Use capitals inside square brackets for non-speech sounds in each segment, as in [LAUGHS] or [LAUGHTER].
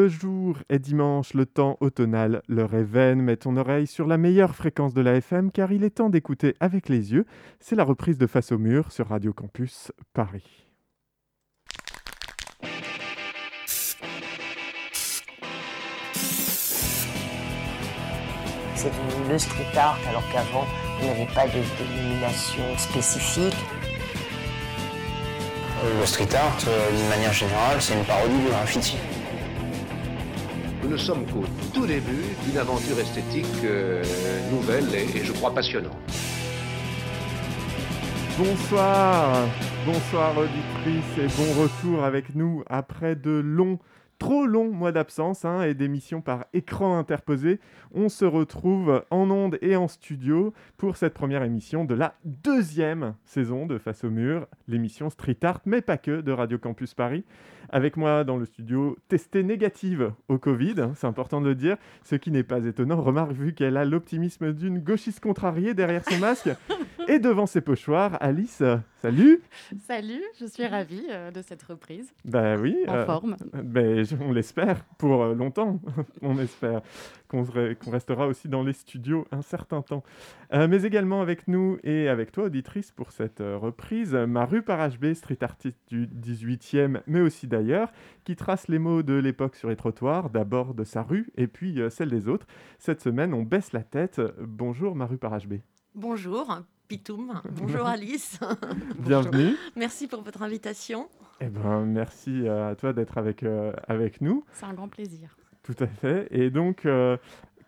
Le jour est dimanche, le temps automnal, l'heure est vaine. Mets ton oreille sur la meilleure fréquence de la FM car il est temps d'écouter avec les yeux. C'est la reprise de Face au mur sur Radio Campus Paris. C'est devenu le street art alors qu'avant il n'y avait pas de dénomination spécifique. Le street art, euh, d'une manière générale, c'est une parodie du graffiti. Nous sommes qu'au tout début d'une aventure esthétique euh, nouvelle et, je crois passionnante. Bonsoir, bonsoir auditrices et bon retour avec nous après de longs, trop longs mois d'absence hein, et d'émissions par écran interposé. On se retrouve en ondes et en studio pour cette première émission de la deuxième saison de Face au mur, l'émission Street Art, mais pas que, de Radio Campus Paris. Avec moi dans le studio, testée négative au Covid, hein, c'est important de le dire, ce qui n'est pas étonnant, remarque vu qu'elle a l'optimisme d'une gauchiste contrariée derrière son masque [LAUGHS] et devant ses pochoirs. Alice, salut Salut, je suis ravie euh, de cette reprise. Bah oui. En euh, forme. ben, on l'espère pour euh, longtemps. [LAUGHS] on espère qu'on restera aussi dans les studios un certain temps. Euh, mais également avec nous et avec toi, auditrice, pour cette euh, reprise, Maru par HB, street artiste du 18e, mais aussi d'ailleurs, qui trace les mots de l'époque sur les trottoirs, d'abord de sa rue et puis euh, celle des autres. Cette semaine, on baisse la tête. Bonjour Maru par HB. Bonjour, Pitoum. [LAUGHS] Bonjour Alice. Bienvenue. Merci pour votre invitation. Eh ben, merci à toi d'être avec, euh, avec nous. C'est un grand plaisir. Tout à fait. Et donc, euh,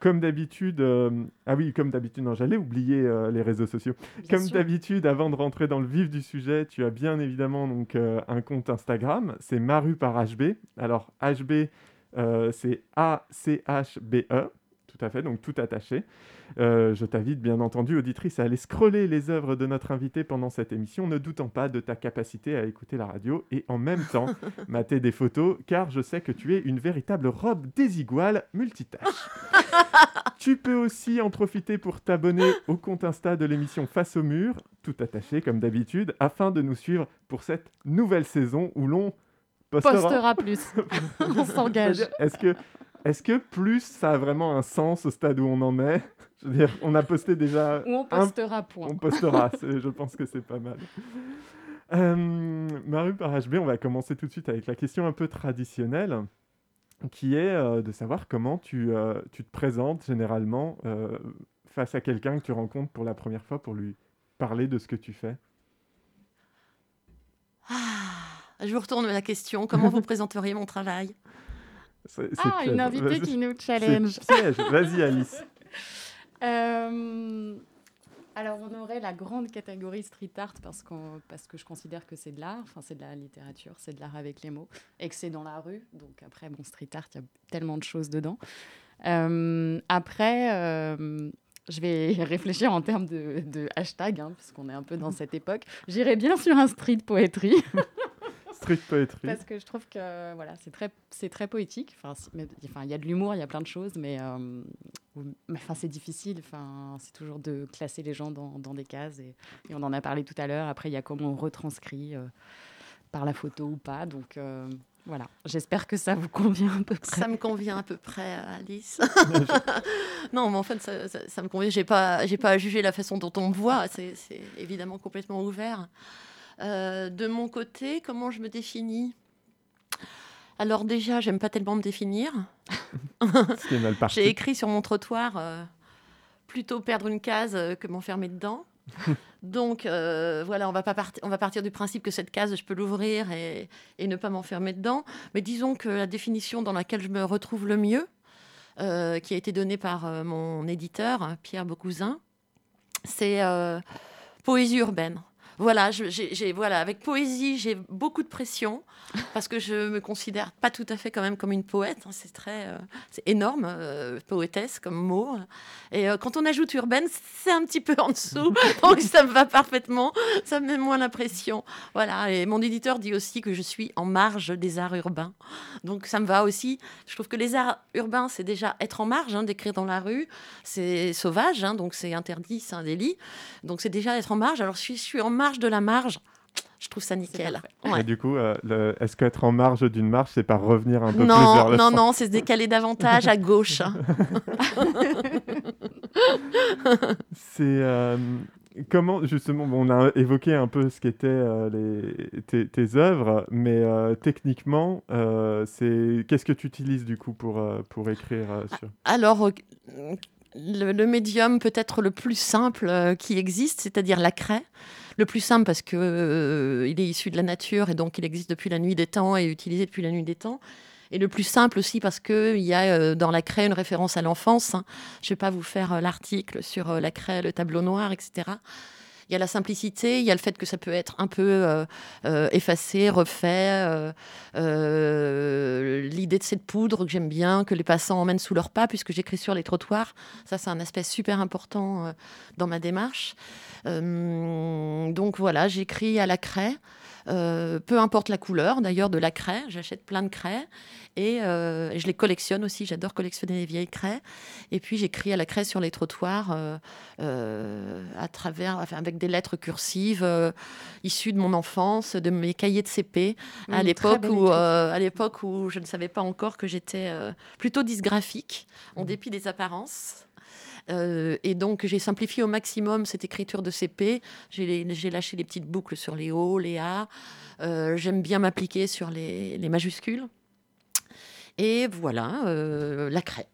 comme d'habitude, euh, ah oui, comme d'habitude, non, j'allais oublier euh, les réseaux sociaux. Bien Comme sûr. d'habitude, avant de rentrer dans le vif du sujet, tu as bien évidemment donc euh, un compte Instagram, c'est Maru par HB. Alors HB, euh, c'est A-C-H-B-E, tout à fait, donc tout attaché. Euh, je t'invite bien entendu, auditrice, à aller scroller les œuvres de notre invité pendant cette émission, ne doutant pas de ta capacité à écouter la radio et en même temps [LAUGHS] mater des photos, car je sais que tu es une véritable robe désiguale multitâche. [LAUGHS] tu peux aussi en profiter pour t'abonner au compte Insta de l'émission Face au mur, tout attaché comme d'habitude, afin de nous suivre pour cette nouvelle saison où l'on postera. Postera plus. [LAUGHS] On s'engage. Est-ce que, est que plus ça a vraiment un sens au stade où on en est? [LAUGHS] Je veux dire, on a posté déjà Ou on un postera point. on postera, je pense que c'est pas mal. Euh, Maru par HB, on va commencer tout de suite avec la question un peu traditionnelle, qui est euh, de savoir comment tu, euh, tu te présentes généralement face à quelqu'un que tu rencontres pour la première fois pour lui parler de ce que tu fais. Ah, je vous retourne la question. Comment vous présenteriez mon travail? Ah, une invitée qui nous challenge. Vas-y Alice. [LAUGHS] Euh, alors, on aurait la grande catégorie street art parce, parce que je considère que c'est de l'art, enfin, c'est de la littérature, c'est de l'art avec les mots, et que c'est dans la rue. Donc, après, bon, street art, il y a tellement de choses dedans. Euh, après, euh, je vais [LAUGHS] réfléchir en termes de, de hashtag, hein, puisqu'on est un peu dans cette époque. J'irai bien sur un street poetry. [LAUGHS] Street poetry. Parce que je trouve que voilà, c'est très, c'est très poétique. Enfin, enfin, il y a de l'humour, il y a plein de choses, mais, euh, enfin, c'est difficile. Enfin, c'est toujours de classer les gens dans, dans des cases. Et, et on en a parlé tout à l'heure. Après, il y a comment on retranscrit euh, par la photo ou pas. Donc euh, voilà. J'espère que ça vous convient un peu près. Ça me convient à peu près, Alice. [LAUGHS] [LAUGHS] non, mais en fait, ça, ça- ça me convient. J'ai pas, j'ai pas à juger la façon dont on me voit. C'est, c'est évidemment complètement ouvert. Euh, de mon côté, comment je me définis? Alors déjà, j'aime pas tellement me définir. [LAUGHS] [LAUGHS] J'ai écrit sur mon trottoir euh, plutôt perdre une case que m'enfermer dedans. [LAUGHS] Donc euh, voilà, on va, pas parti- on va partir du principe que cette case, je peux l'ouvrir et, et ne pas m'enfermer dedans. Mais disons que la définition dans laquelle je me retrouve le mieux, euh, qui a été donnée par mon éditeur, Pierre Beaucousin, c'est poésie urbaine. Voilà, j'ai- voilà, avec poésie, j'ai beaucoup de pression [LAUGHS] parce que je me considère pas tout à fait quand même comme une poète. hein, c'est très, euh, c'est énorme, euh, poétesse comme mot. Et euh, quand on ajoute urbaine, c'est un petit peu en dessous, [LAUGHS] donc ça me va parfaitement, ça me met moins la pression. Voilà, et mon éditeur dit aussi que je suis en marge des arts urbains, donc ça me va aussi. Je trouve que les arts urbains, c'est déjà être en marge, hein, d'écrire dans la rue, c'est sauvage, hein, donc c'est interdit, c'est un délit, donc c'est déjà être en marge. Alors si je suis en marge de la marge, Je trouve ça nickel. Ouais. Et du coup, euh, le- est-ce qu'être en marge d'une marche, c'est pas revenir un peu plus vers Non, le non, non, c'est se décaler davantage à gauche. [LAUGHS] C'est euh, comment justement bon, on a évoqué un peu ce qu'étaient euh, les tes, tes œuvres, mais euh, techniquement, euh, c'est qu'est-ce que tu utilises du coup pour euh, pour écrire euh, sur Alors, le, le médium peut-être le plus simple euh, qui existe, c'est-à-dire la craie. Le plus simple parce que euh, il est issu de la nature et donc il existe depuis la nuit des temps et utilisé depuis la nuit des temps. Et le plus simple aussi parce qu'il y a euh, dans la craie une référence à l'enfance. hein. Je ne vais pas vous faire euh, l'article sur la craie, le tableau noir, etc. Il y a la simplicité, il y a le fait que ça peut être un peu euh, euh, effacé, refait. euh, L'idée de cette poudre que j'aime bien, que les passants emmènent sous leurs pas, puisque j'écris sur les trottoirs. Ça, c'est un aspect super important dans ma démarche. Donc voilà, j'écris à la craie. Euh, peu importe la couleur d'ailleurs de la craie, j'achète plein de craies et euh, je les collectionne aussi. J'adore collectionner les vieilles craies. Et puis j'écris à la craie sur les trottoirs euh, à travers, enfin, avec des lettres cursives issues de mon enfance, de mes cahiers de CP, à Une très l'époque où, à l'époque où je ne savais pas encore que j'étais plutôt dysgraphique, en dépit des apparences. Euh, et donc, j'ai simplifié au maximum cette écriture de CP. J'ai lâché les petites boucles sur les O, les A. Euh, J'aime bien m'appliquer sur les, les majuscules. Et voilà, euh, la craie.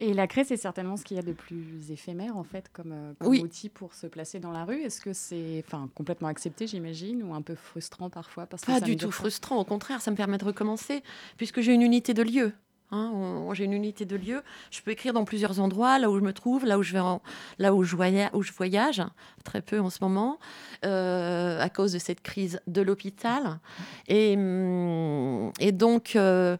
Et la craie, c'est certainement ce qu'il y a de plus éphémère, en fait, comme, comme Oui. outil pour se placer dans la rue. Est-ce que c'est enfin, complètement accepté, j'imagine, ou un peu frustrant parfois parce que Pas ça du tout frustrant, au contraire, ça me permet de recommencer, puisque j'ai une unité de lieu. Hein, j'ai une unité de lieu. Je peux écrire dans plusieurs endroits, là où je me trouve, là où je vais, en- là où je, voyage, très peu en ce moment, euh, à cause de cette crise de l'hôpital. Et, hum, et donc, euh,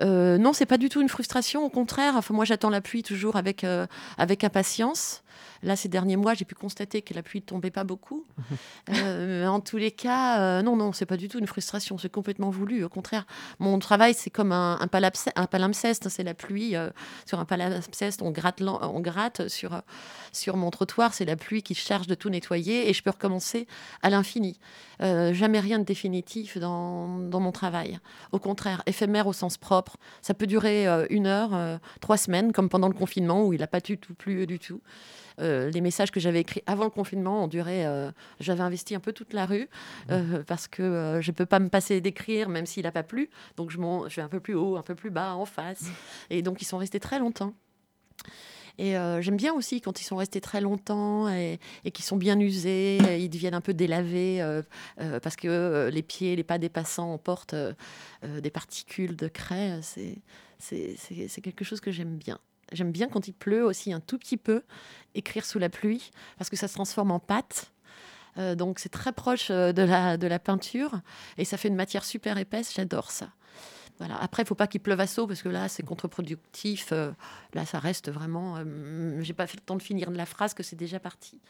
euh, non, c'est pas du tout une frustration. Au contraire, moi, j'attends la pluie toujours avec euh, avec impatience. Là, ces derniers mois, j'ai pu constater que la pluie ne tombait pas beaucoup. [LAUGHS] Euh, en tous les cas, euh, non, non, c'est pas du tout une frustration, c'est complètement voulu. Au contraire, mon travail, c'est comme un, un, palapse- un palimpseste, c'est la pluie. euh, sur un palimpseste, on gratte, on gratte sur, sur mon trottoir, c'est la pluie qui charge de tout nettoyer et je peux recommencer à l'infini. Euh, jamais rien de définitif dans, dans mon travail. Au contraire, éphémère au sens propre. Ça peut durer une heure, trois semaines, comme pendant le confinement où il n'a pas du tout plu du tout. Euh, les messages que j'avais écrits avant le confinement ont duré. euh, j'avais investi un peu toute la rue euh, parce que je ne peux pas me passer d'écrire même s'il n'a pas plu. Donc je, je vais un peu plus haut, un peu plus bas, en face. Et donc ils sont restés très longtemps. Et euh, j'aime bien aussi quand ils sont restés très longtemps et, et qu'ils sont bien usés, ils deviennent un peu délavés euh, euh, parce que les pieds, les pas des passants emportent des particules de craie. C'est quelque chose que j'aime bien. J'aime bien quand il pleut aussi un tout petit peu, écrire sous la pluie, parce que ça se transforme en pâte. Euh, donc c'est très proche euh, de la, de la peinture et ça fait une matière super épaisse. J'adore ça. Voilà. Après, il faut pas qu'il pleuve à seau parce que là, c'est contre-productif. Euh, là, ça reste vraiment. Euh, J'ai pas fait le temps de finir de la phrase que c'est déjà parti.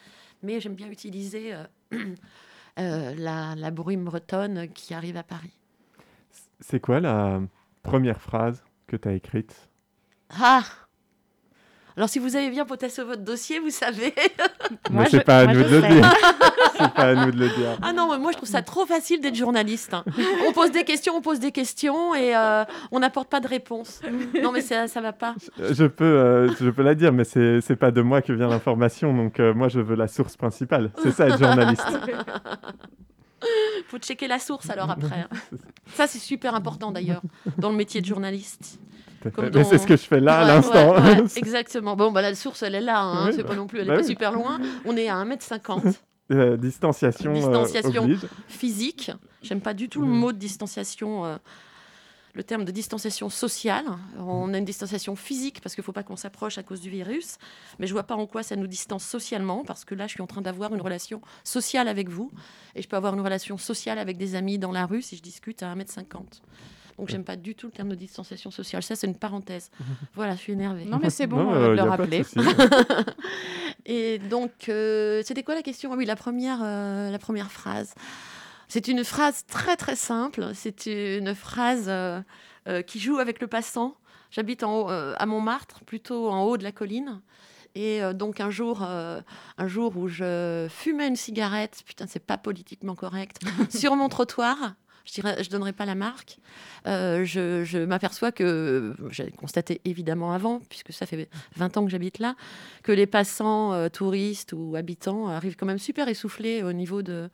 Mais j'aime bien utiliser [CLEARS THROAT] la, la brume bretonne qui arrive à Paris. C'est quoi la première phrase que tu as écrite? Ah Alors, si vous avez bien potassé votre dossier, vous savez. [LAUGHS] Moi, Mais c'est je- pas à moi, nous de le sais. dire. [LAUGHS] c'est pas à nous de le dire. Ah non, mais moi je trouve ça trop facile d'être journaliste. hein. On pose des questions, on pose des questions et euh, on n'apporte pas de réponse. Non, mais ça, ça va pas. Je peux, euh, je peux la dire, mais c'est c'est pas de moi que vient l'information, donc euh, moi je veux la source principale. C'est ça être journaliste. [LAUGHS] Faut checker la source alors après. hein. Ça, c'est super important d'ailleurs dans le métier de journaliste. C'est ce que je fais là à l'instant. ouais, ouais, [LAUGHS] exactement. Bon, bah, la source, elle est là. hein. Oui, c'est bah, pas non plus, elle est bah pas oui. super loin. On est à 1m50. [LAUGHS] Euh, distanciation, euh, Distanciation. oblige. physique. J'aime pas du tout le Mhm. mot de distanciation, euh, le terme de distanciation sociale. On a une distanciation physique parce qu'il faut pas qu'on s'approche à cause du virus, mais je vois pas en quoi ça nous distance socialement parce que là, je suis en train d'avoir une relation sociale avec vous et je peux avoir une relation sociale avec des amis dans la rue si je discute à 1m50. Donc j'aime pas du tout le terme de distanciation sociale. Ça, c'est une parenthèse. [LAUGHS] Voilà, je suis énervée. Non, mais c'est bon Non, euh, de le rappeler. [LAUGHS] Et donc, euh, c'était quoi la question? Ah Oui, la première, euh, la première phrase. C'est une phrase très très simple. C'est une phrase euh, euh, qui joue avec le passant. J'habite en haut, euh, à Montmartre, plutôt en haut de la colline. Et euh, donc un jour, euh, un jour où je fumais une cigarette, putain, c'est pas politiquement correct, [LAUGHS] sur mon trottoir. Je dirais, je donnerai pas la marque. euh, je m'aperçois que j'ai constaté évidemment avant, puisque ça fait 20 ans que j'habite là, que les passants, euh, touristes ou habitants arrivent quand même super essoufflés au niveau de,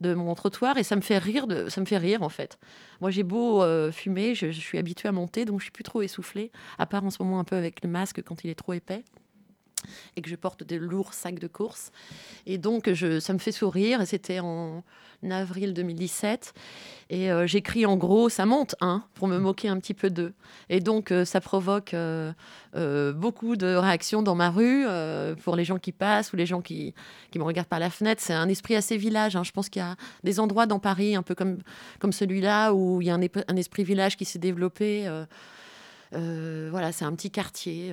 de mon trottoir et ça me fait rire. Ça me fait rire en fait. Moi, j'ai beau euh, fumer, je, je suis habituée à monter, donc je suis plus trop essoufflée, à part en ce moment un peu avec le masque quand il est trop épais et que je porte des lourds sacs de course. Et donc, ça me fait sourire. C'était en avril 2017. Et euh, j'écris en gros, ça monte, hein, pour me moquer un petit peu d'eux. Et donc, euh, ça provoque euh, beaucoup de réactions dans ma rue, pour les gens qui passent ou les gens qui, qui me regardent par la fenêtre. C'est un esprit assez village. hein. Je pense qu'il y a des endroits dans Paris, un peu comme, comme celui-là, où il y a un, esprit village qui s'est développé. voilà, c'est un petit quartier.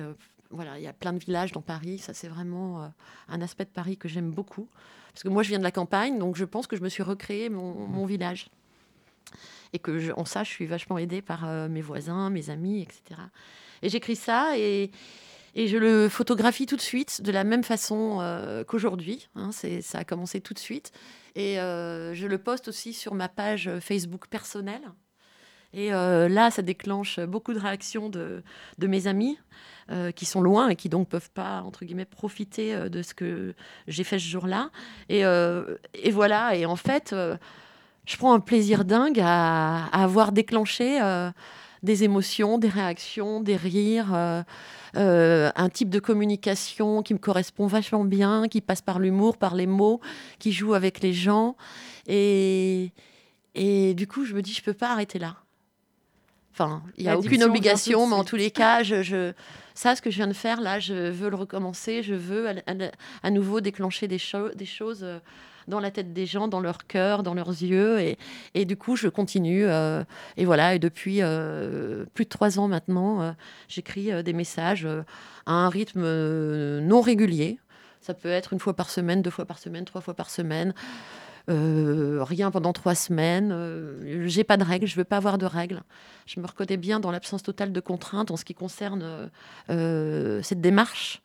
Voilà, il y a plein de villages dans Paris. Ça, c'est vraiment euh, un aspect de Paris que j'aime beaucoup. Parce que moi, je viens de la campagne, donc je pense que je me suis recréé mon, mon village. Et que je- en ça, je suis vachement aidée par euh, mes voisins, mes amis, etc. Et j'écris ça et, et je le photographie tout de suite, de la même façon euh, qu'aujourd'hui. hein. ça a commencé tout de suite. Et je le poste aussi sur ma page Facebook personnelle. Et euh, là, ça déclenche beaucoup de réactions de, mes amis euh, qui sont loin et qui donc peuvent pas, entre guillemets, profiter euh, de ce que j'ai fait ce jour-là. Et, voilà, et en fait, je prends un plaisir dingue à, avoir déclenché des émotions, des réactions, des rires, un type de communication qui me correspond vachement bien, qui passe par l'humour, par les mots, qui joue avec les gens. Et, et du coup, je me dis, je peux pas arrêter là. Enfin, il n'y a aucune obligation, mais en tous les cas, je, je- ça, ce que je viens de faire là, je veux le recommencer. Je veux à, à- à nouveau déclencher des, cho- des choses euh, dans la tête des gens, dans leur cœur, dans leurs yeux. Et, et du coup, je continue. euh, et voilà, et depuis euh, plus de trois ans maintenant, euh, j'écris des messages à un rythme non régulier. Ça peut être une fois par semaine, deux fois par semaine, trois fois par semaine. Euh, rien pendant trois semaines. Euh, J'ai pas de règles, je veux pas avoir de règles. Je me reconnais bien dans l'absence totale de contraintes en ce qui concerne euh, euh, cette démarche,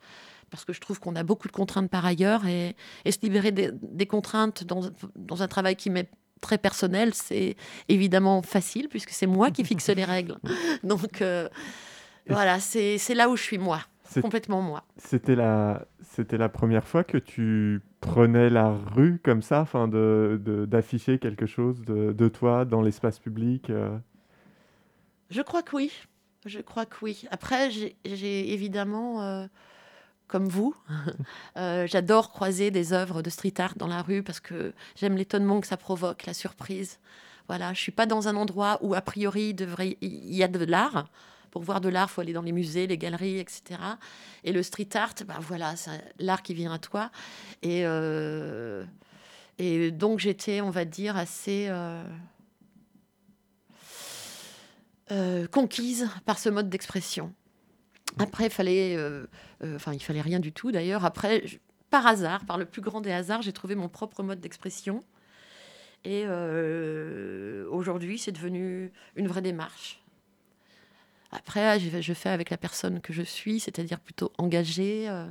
parce que je trouve qu'on a beaucoup de contraintes par ailleurs et, et se libérer des, des contraintes dans, dans un travail qui m'est très personnel, c'est évidemment facile puisque c'est moi qui fixe les [LAUGHS] règles. Donc euh, voilà, c'est là où je suis moi, complètement moi. C'était la, c'était la première fois que tu prenais la rue comme ça, enfin de, de- d'afficher quelque chose de, de toi dans l'espace public. euh? Je crois que oui. Je crois que oui. Après, j'ai évidemment, euh, comme vous, [LAUGHS] euh, j'adore croiser des œuvres de street art dans la rue parce que j'aime l'étonnement que ça provoque, la surprise. Voilà, je suis pas dans un endroit où a priori il devrait il y a de l'art. Pour voir de l'art, faut aller dans les musées, les galeries, etc. Et le street art, bah voilà, c'est l'art qui vient à toi. Et euh, et donc j'étais, on va dire, assez euh, euh, conquise par ce mode d'expression. Après, il fallait, enfin, il fallait rien du tout d'ailleurs. Après, par hasard, par le plus grand des hasards, j'ai trouvé mon propre mode d'expression. Et aujourd'hui, c'est devenu une vraie démarche. Après, je, fais avec la personne que je suis, c'est-à-dire plutôt engagée. euh,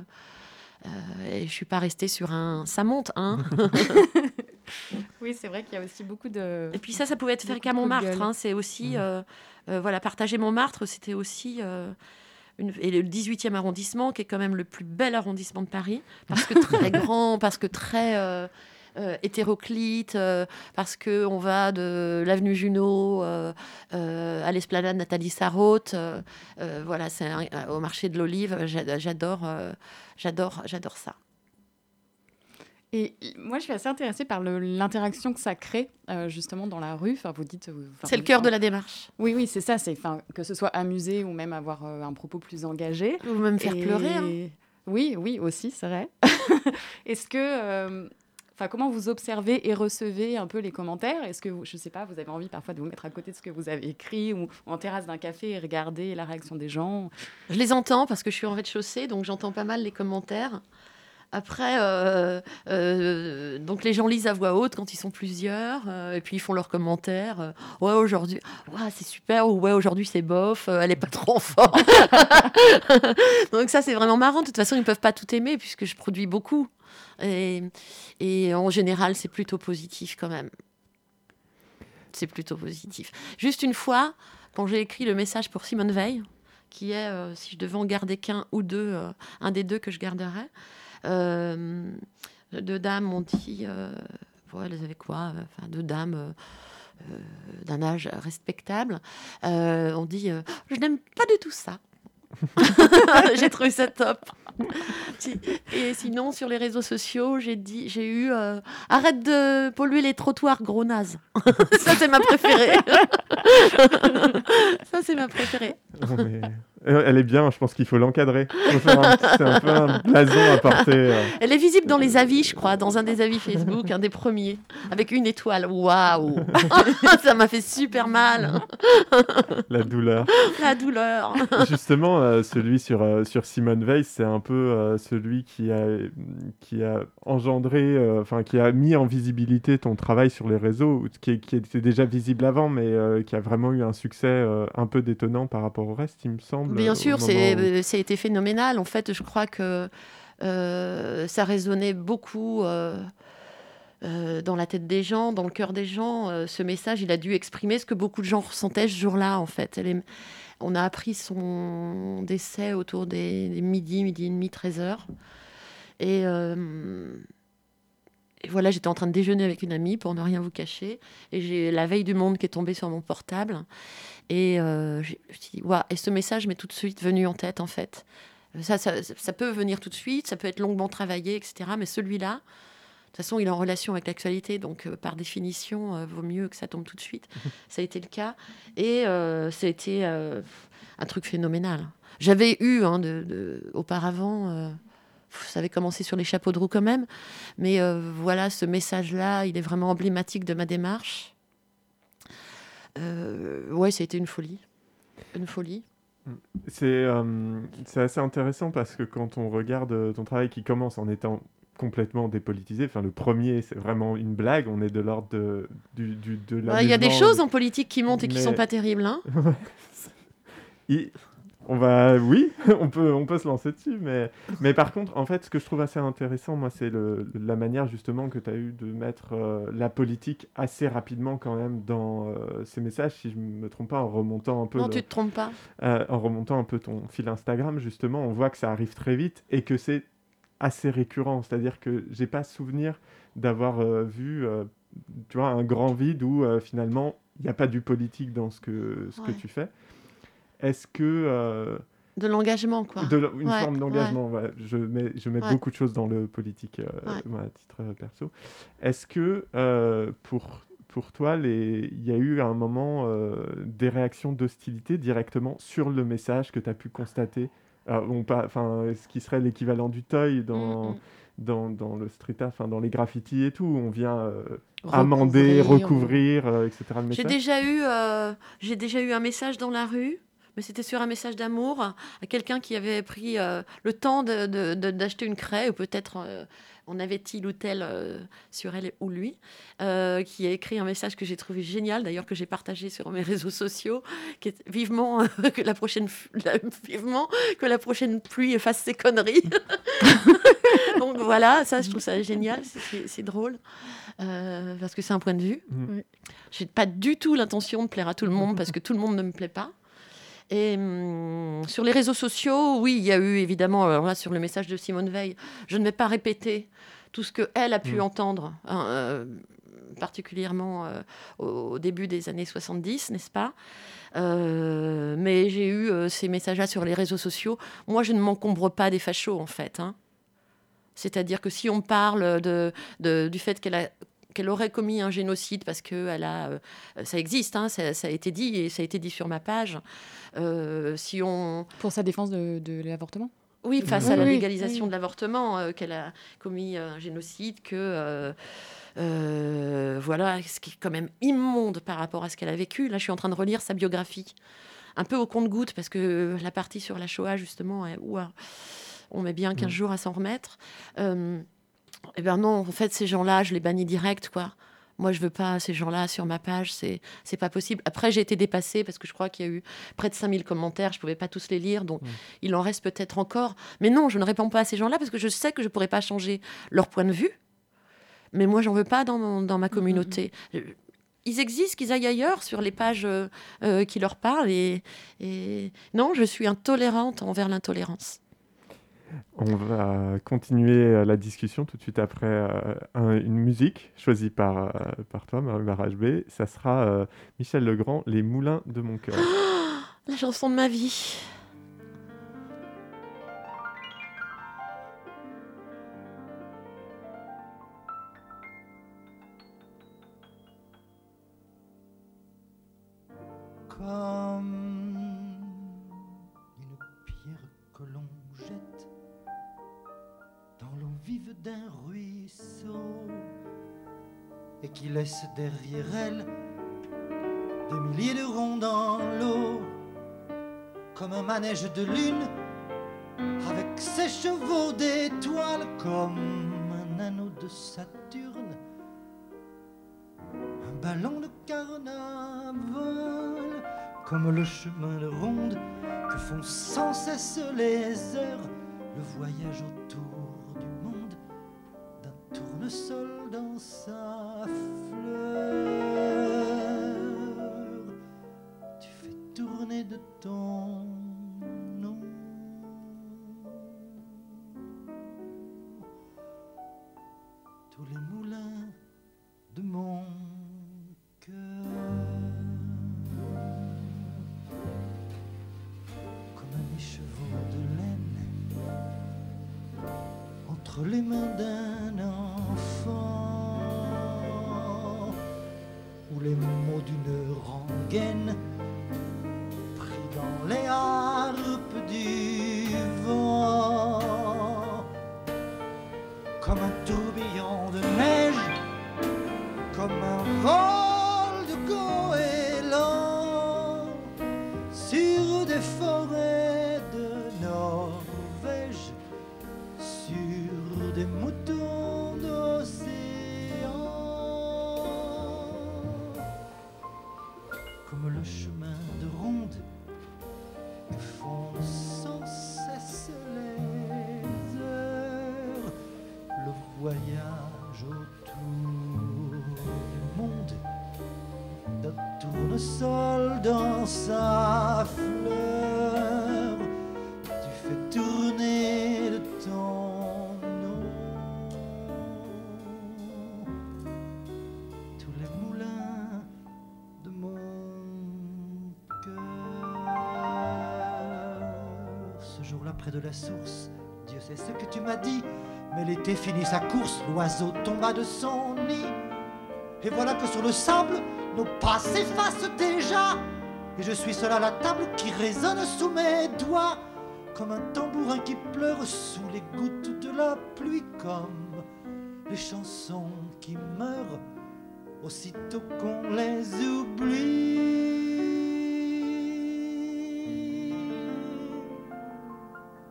euh, et je suis pas restée sur un. Ça monte, hein. [LAUGHS] Oui, c'est vrai qu'il y a aussi beaucoup de. Et puis ça, ça pouvait être faire qu'à Montmartre. hein. C'est aussi, euh, euh, voilà, partager Montmartre, c'était aussi. euh, une... Et le 18e arrondissement, qui est quand même le plus bel arrondissement de Paris, parce que très [LAUGHS] grand, parce que très hétéroclite, euh, parce que on va de l'avenue Junot euh, euh, à l'esplanade Nathalie Sarraute. euh, euh, voilà, c'est au marché de l'Olive. J'a- J'adore, euh, j'adore, j'adore ça. Et moi, je suis assez intéressée par l'interaction que ça crée euh, justement dans la rue. Enfin, vous dites. C'est le cœur de la démarche. Oui, oui, c'est ça. C'est enfin que ce soit amusé ou même avoir euh, un propos plus engagé. Ou même faire Et- pleurer. hein. Oui, oui, aussi, c'est vrai. [LAUGHS] Est-ce que, euh, enfin, comment vous observez et recevez un peu les commentaires? Est-ce que, vous, je sais pas, vous avez envie parfois de vous mettre à côté de ce que vous avez écrit ou en terrasse d'un café et regarder la réaction des gens? Je les entends parce que je suis en rez-de-chaussée, donc j'entends pas mal les commentaires. Après, euh, euh, donc les gens lisent à voix haute quand ils sont plusieurs, euh, et puis ils font leurs commentaires. ouais, aujourd'hui, ouais, c'est super, ou ouais, aujourd'hui c'est bof, elle est pas trop forte. [LAUGHS] donc ça, c'est vraiment marrant. De toute façon, ils peuvent pas tout aimer puisque je produis beaucoup. Et, en général, c'est plutôt positif quand même. C'est plutôt positif. Juste une fois, quand j'ai écrit le message pour Simone Veil, qui est, euh, si je devais en garder qu'un ou deux, euh, un des deux que je garderais, euh, deux dames m'ont dit, ouais, elles avaient quoi deux dames d'un âge respectable, ont dit, je n'aime pas du tout ça. [LAUGHS] j'ai trouvé ça top. Et sinon, sur les réseaux sociaux, j'ai dit, j'ai eu euh, arrête de polluer les trottoirs, gros naze. [LAUGHS] ça, c'est ma préférée. [LAUGHS] ça, c'est ma préférée. Mais- Elle est bien, je pense qu'il faut l'encadrer. C'est un peu un blason à porter. euh. Elle est visible dans les avis, je crois, dans un des avis Facebook, un des premiers, avec une étoile. Waouh [LAUGHS] Ça m'a fait super mal, la douleur. la douleur. Justement, euh, celui sur, euh, sur Simone Veil, c'est un peu euh, celui qui a, qui a engendré, euh, enfin qui a mis en visibilité ton travail sur les réseaux, qui, qui était déjà visible avant, mais euh, qui a vraiment eu un succès euh, un peu détonnant par rapport au reste, il me semble. Bien sûr, c'est, où- euh, ça a été phénoménal. En fait, je crois que euh, ça résonnait beaucoup euh, dans la tête des gens, dans le cœur des gens. Euh, ce message, il a dû exprimer ce que beaucoup de gens ressentaient ce jour-là, en fait. On a appris son décès autour des, des midi, midi et demi, 13 heures. Et, euh, et voilà, j'étais en train de déjeuner avec une amie, pour ne rien vous cacher. Et j'ai la veille du monde qui est tombée sur mon portable. Et euh, j'ai- je me suis dit, Ouah, et ce message m'est tout de suite venu en tête, en fait. Ça, ça, ça peut venir tout de suite, ça peut être longuement travaillé, etc. Mais celui-là, de toute façon, il est en relation avec l'actualité, donc euh, par définition, euh, vaut mieux que ça tombe tout de suite. [LAUGHS] ça a été le cas. Et euh, ça a été euh, un truc phénoménal. J'avais eu, hein, de, de- auparavant, ça avait commencé sur les chapeaux de roue quand même, mais euh, voilà, ce message-là, il est vraiment emblématique de ma démarche. Euh, ouais, ça a été une folie. Une folie. C'est euh, assez intéressant parce que quand on regarde ton travail qui commence en étant complètement dépolitisé, enfin le premier c'est vraiment une blague, on est de l'ordre de, du, du- de Ouais, Il y a des choses en politique qui montent et qui Mais- sont pas terribles. Hein [LAUGHS] Il- On va, oui, [LAUGHS] on peut, on peut se lancer dessus, mais, mais par contre, en fait, ce que je trouve assez intéressant, moi, c'est la manière justement que tu as eu de mettre euh, la politique assez rapidement quand même dans euh, ces messages, si je me trompe pas, en remontant un peu, non, le- tu te trompes pas. euh, en remontant un peu ton fil Instagram, justement, on voit que ça arrive très vite et que c'est assez récurrent. C'est-à-dire que j'ai pas souvenir d'avoir vu, tu vois, un grand vide où finalement il n'y a pas du politique dans ce que, ce que tu fais. Est-ce que euh, De l'engagement, quoi. de une Ouais, forme d'engagement, ouais, je mets, je mets beaucoup de choses dans le politique euh, moi, à titre euh, perso. Est-ce que euh, pour, pour toi, les- il y a eu à un moment euh, des réactions d'hostilité directement sur le message que tu as pu constater? Bon, pas, ce qui serait l'équivalent du toy dans, Mm, mm. dans, dans le street art, dans les graffitis et tout, on vient Recouvrir amender, ou- recouvrir, etc. J'ai déjà eu, j'ai déjà eu un message dans la rue, mais c'était sur un message d'amour à quelqu'un qui avait pris euh, le temps de- de- de- d'acheter une craie, ou peut-être euh, on avait il ou tel euh, sur elle ou lui, euh, qui a écrit un message que j'ai trouvé génial, d'ailleurs que j'ai partagé sur mes réseaux sociaux, qui est vivement euh, que la prochaine, la- vivement que la prochaine pluie efface ses conneries. [LAUGHS] Donc voilà, ça je trouve ça génial, c'est- drôle. Euh, parce que c'est un point de vue. Oui. J'ai pas du tout l'intention de plaire à tout le monde parce que tout le monde ne me plaît pas. Et hum, sur les réseaux sociaux, oui, il y a eu évidemment, alors là, sur le message de Simone Veil, je ne vais pas répéter tout ce qu'elle a pu Mhm. entendre, hein, euh, particulièrement euh, au, au début des années 70, n'est-ce pas? Euh, Mais j'ai eu euh, ces messages-là sur les réseaux sociaux. Moi, je ne m'encombre pas des fachos, en fait. hein. C'est-à-dire que si on parle de, de- du fait qu'elle a qu'elle aurait commis un génocide parce que elle a, euh, ça existe, hein, ça, ça a été dit et ça a été dit sur ma page. Euh, si on, Pour sa défense de, de l'avortement? Oui, face Oui, à la légalisation oui. de l'avortement, euh, qu'elle a commis un génocide, que euh, euh, voilà, ce qui est quand même immonde par rapport à ce qu'elle a vécu. Là, je suis en train de relire sa biographie, un peu au compte-goutte parce que la partie sur la Shoah justement, est- ouah, on met bien 15 Mm. jours à s'en remettre. Eh ben non, en fait, ces gens-là, je les bannis direct, quoi. Moi, je veux pas ces gens-là sur ma page, c'est c'est pas possible. Après, j'ai été dépassée parce que je crois qu'il y a eu près de 5000 commentaires, je pouvais pas tous les lire, donc Mm. il en reste peut-être encore. Mais non, je ne réponds pas à ces gens-là parce que je sais que je pourrais pas changer leur point de vue. Mais moi, j'en veux pas dans, mon- dans ma communauté. Euh, Ils existent, qu'ils aillent ailleurs sur les pages euh, euh, qui leur parlent. Et, et non, je suis intolérante envers l'intolérance. On va continuer euh, la discussion tout de suite après euh, un- une musique choisie par, euh, par toi, Marie HB. Ça sera euh, Michel Legrand, Les Moulins de mon cœur. [GASPS] La chanson de ma vie. comme d'un ruisseau et qui laisse derrière elle des milliers de ronds dans l'eau, comme un manège de lune avec ses chevaux d'étoiles, comme un anneau de Saturne. Un ballon de carnaval, comme le chemin de ronde que font sans cesse les heures, le voyage autour voyage autour du monde d'un tournesol dans sa fleur. Tu fais tourner de ton nom tous les moulins de mon cœur. Ce jour-là, près de la source, Dieu sait ce que tu m'as dit, mais l'été finit sa course, l'oiseau tomba de son nid. Et voilà que sur le sable, nos pas s'effacent déjà. Et je suis seul à la table qui résonne sous mes doigts, comme un tambourin qui pleure sous les gouttes de la pluie, comme les chansons qui meurent aussitôt qu'on les oublie.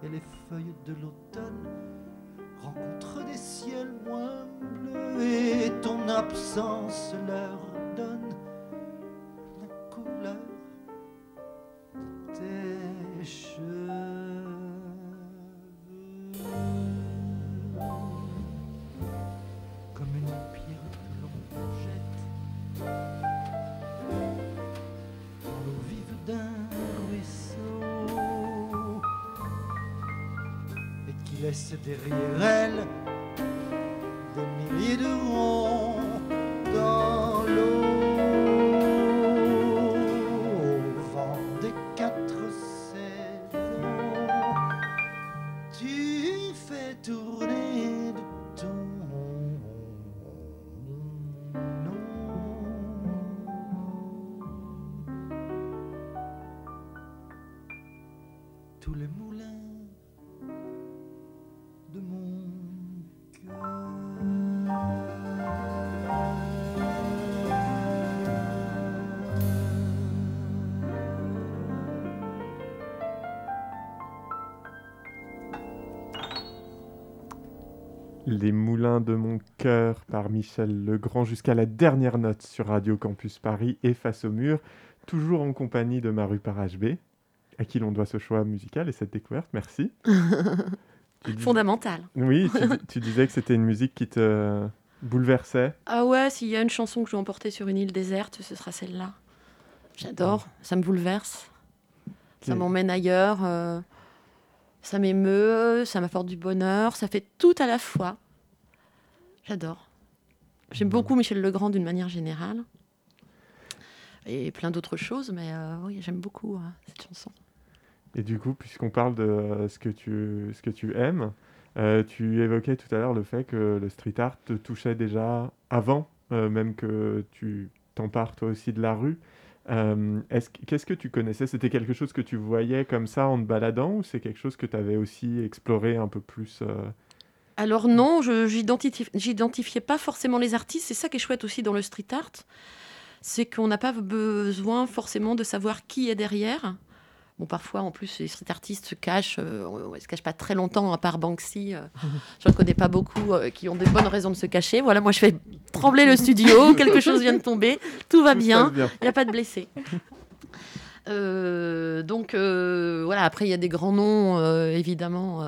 Et les feuilles de l'automne absence leur donne la couleur de tes cheveux. Comme une pierre que l'on jette l'eau vive d'un ruisseau et qui laisse derrière les moulins de mon cœur. Les Moulins de mon cœur par Michel Legrand jusqu'à la dernière note sur Radio Campus Paris et Face au mur, toujours en compagnie de Maru par HB, à qui l'on doit ce choix musical et cette découverte. Merci. [LAUGHS] Dis- Fondamental. Oui, tu, [LAUGHS] dis- tu disais que c'était une musique qui te bouleversait. Ah ouais, s'il y a une chanson que je dois emporter sur une île déserte, ce sera celle-là. J'adore, ça me bouleverse. Ça m'emmène ailleurs, euh, ça m'émeut, ça m'apporte du bonheur, ça fait tout à la fois. J'adore. J'aime beaucoup Michel Legrand d'une manière générale. Et plein d'autres choses, mais euh, oui, j'aime beaucoup euh, cette chanson. Et du coup, puisqu'on parle de euh, ce, que tu, ce que tu aimes, euh, tu évoquais tout à l'heure le fait que le street art te touchait déjà avant, euh, même que tu t'empares toi aussi de la rue. Euh, est-ce que- Qu'est-ce que tu connaissais? C'était quelque chose que tu voyais comme ça en te baladant ou c'est quelque chose que tu avais aussi exploré un peu plus euh, Alors non, je j'identifie- j'identifiais pas forcément les artistes. C'est ça qui est chouette aussi dans le street art, c'est qu'on n'a pas besoin forcément de savoir qui est derrière. Bon, parfois, en plus, les street artistes se cachent, euh, ils se cachent pas très longtemps, à part Banksy. euh, [LAUGHS] je ne connais pas beaucoup euh, qui ont des bonnes raisons de se cacher. Voilà, moi, je fais trembler le studio, [LAUGHS] quelque chose vient de tomber, tout va Tout bien. Il n'y a pas de blessés. Euh, donc voilà, après il y a des grands noms, évidemment,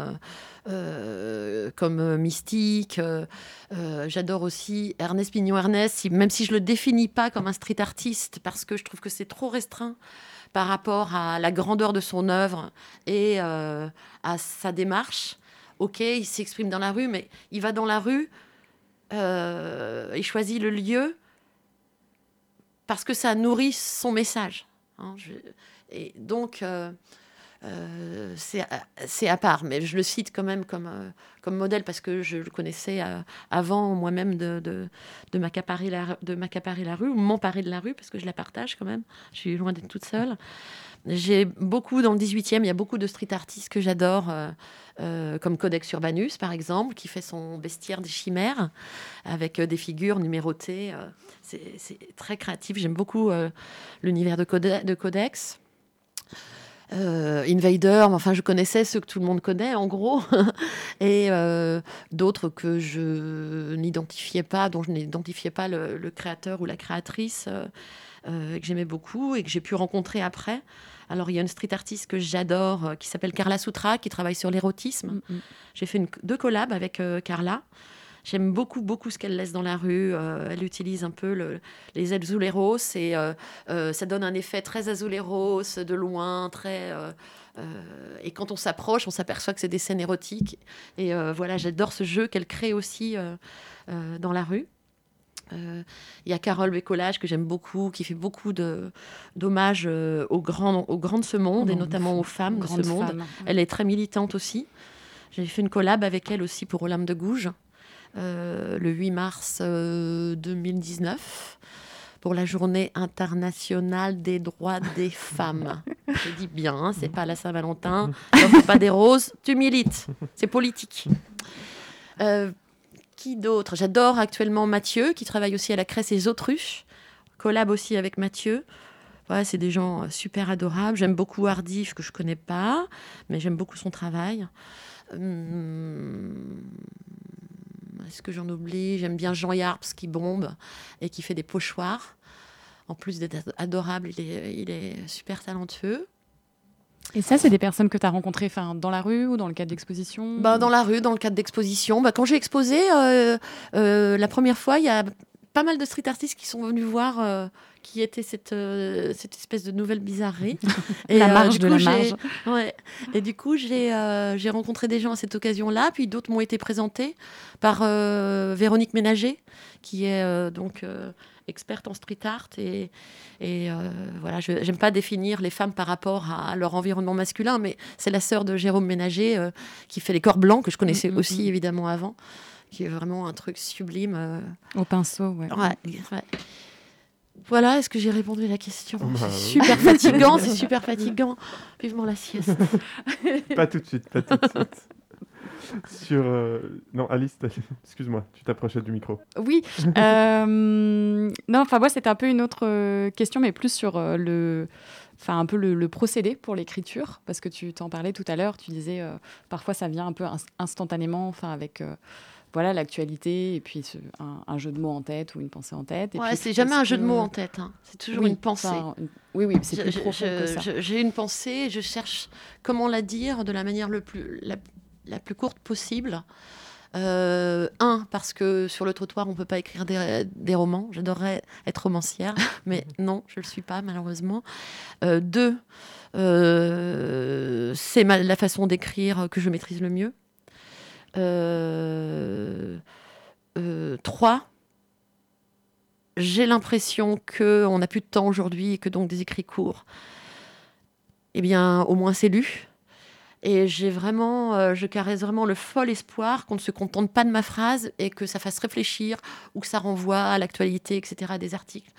comme euh, Mystique. euh, euh, J'adore aussi Ernest Pignon-Ernest, même si je le définis pas comme un street artiste, parce que je trouve que c'est trop restreint par rapport à la grandeur de son œuvre et euh, à sa démarche. Ok, il s'exprime dans la rue, mais il va dans la rue, euh, il choisit le lieu parce que ça nourrit son message. hein. Et donc, euh, euh, c'est à- c'est à part, mais je le cite quand même comme, euh, modèle parce que je le connaissais euh, avant moi-même de, m'accaparer la, rue, ou m'emparer de la rue, parce que je la partage quand même. Je suis loin d'être toute seule. J'ai beaucoup, dans le 18e, il y a beaucoup de street artistes que j'adore, euh, euh, comme Codex Urbanus, par exemple, qui fait son bestiaire des chimères, avec euh, des figures numérotées. euh, c'est très créatif. J'aime beaucoup euh, l'univers de Codex. Euh, Invader, enfin, je connaissais ceux que tout le monde connaît, en gros, [LAUGHS] et euh, d'autres que je n'identifiais pas, dont je n'identifiais pas le, le créateur ou la créatrice, euh, euh, que j'aimais beaucoup et que j'ai pu rencontrer après. Alors, il y a une street artiste que j'adore qui s'appelle Carla Soutra, qui travaille sur l'érotisme. Mm, mm. J'ai fait une, deux collabs avec Carla. J'aime beaucoup, beaucoup ce qu'elle laisse dans la rue. Euh, elle utilise un peu le- les azuleros et euh, euh, ça donne un effet très azuleros, de loin, très. et quand on s'approche, on s'aperçoit que c'est des scènes érotiques. Et voilà, j'adore ce jeu qu'elle crée aussi dans la rue. Euh, Il y a Carole Bécolage que j'aime beaucoup, qui fait beaucoup d'hommages euh, aux, grands, aux de ce monde et Grande notamment aux femmes de ce monde. Elle est très militante aussi. J'ai fait une collab avec elle aussi pour Olympe de Gouges le 8 mars euh, 2019 pour la journée internationale des droits des [LAUGHS] femmes. Je dis bien, hein, c'est pas la Saint-Valentin, [LAUGHS] n'offre pas des roses, tu milites, c'est politique. Euh, qui d'autre? J'adore actuellement Mathieu, qui travaille aussi à la Cresse et Autruches, collab aussi avec Mathieu. Voilà, c'est des gens euh, super adorables. J'aime beaucoup Hardif, que je connais pas, mais j'aime beaucoup son travail. Hum, Est-ce que j'en oublie? J'aime bien Jean Yarps qui bombe et qui fait des pochoirs. En plus d'être adorable, il est, il est super talentueux. Et ça, c'est des personnes que tu as rencontrées enfin, dans la rue ou dans le cadre d'exposition? Bah, dans la rue, dans le cadre d'exposition. Bah, quand j'ai exposé, euh, euh, la première fois, il y a pas mal de street artistes qui sont venus voir euh, qui était cette, euh, cette espèce de nouvelle bizarrerie. [LAUGHS] La marge du de coup, la marge. Ouais. Et du coup, j'ai euh, j'ai rencontré des gens à cette occasion-là, puis d'autres m'ont été présentés par euh, Véronique Ménager, qui est euh, donc euh, experte en street art. Et, et euh, voilà, je n'aime pas définir les femmes par rapport à leur environnement masculin, mais c'est la sœur de Jérôme Ménager euh, qui fait les corps blancs, que je connaissais Mm, mm, aussi mm. évidemment avant, qui est vraiment un truc sublime. euh, Au pinceau, ouais. Ouais, ouais. Voilà, est-ce que j'ai répondu à la question Bah, C'est oui. super fatigant, c'est super [LAUGHS] fatigant. Vivement la sieste. [LAUGHS] Pas tout de suite, pas tout de suite. Sur. euh, Non, Alice, excuse-moi, tu t'approchais du micro. Oui. euh, non, enfin moi c'était un peu une autre euh, question, mais plus sur euh, le, enfin un peu le, le procédé pour l'écriture, parce que tu t'en parlais tout à l'heure. Tu disais euh, parfois ça vient un peu ins- instantanément, enfin avec euh, voilà l'actualité et puis ce- un, un jeu de mots en tête ou une pensée en tête. Et Ouais, puis, c'est jamais un jeu de que- mots en tête. hein. C'est toujours Oui, une pensée. enfin, une- Oui, oui, c'est plus je- profond que je- ça. je- J'ai une pensée et je cherche comment la dire de la manière le plus, la, la plus courte possible. Euh, un, parce que sur le trottoir, on ne peut pas écrire des, des romans. J'adorerais être romancière, [LAUGHS] mais non, je ne le suis pas, malheureusement. Euh, deux, euh, c'est la façon d'écrire que je maîtrise le mieux. Euh, euh, trois, j'ai l'impression qu'on n'a plus de temps aujourd'hui et que donc des écrits courts, eh bien, au moins c'est lu. Et j'ai vraiment, euh, je caresse vraiment le fol espoir qu'on ne se contente pas de ma phrase et que ça fasse réfléchir ou que ça renvoie à l'actualité, etc., des articles.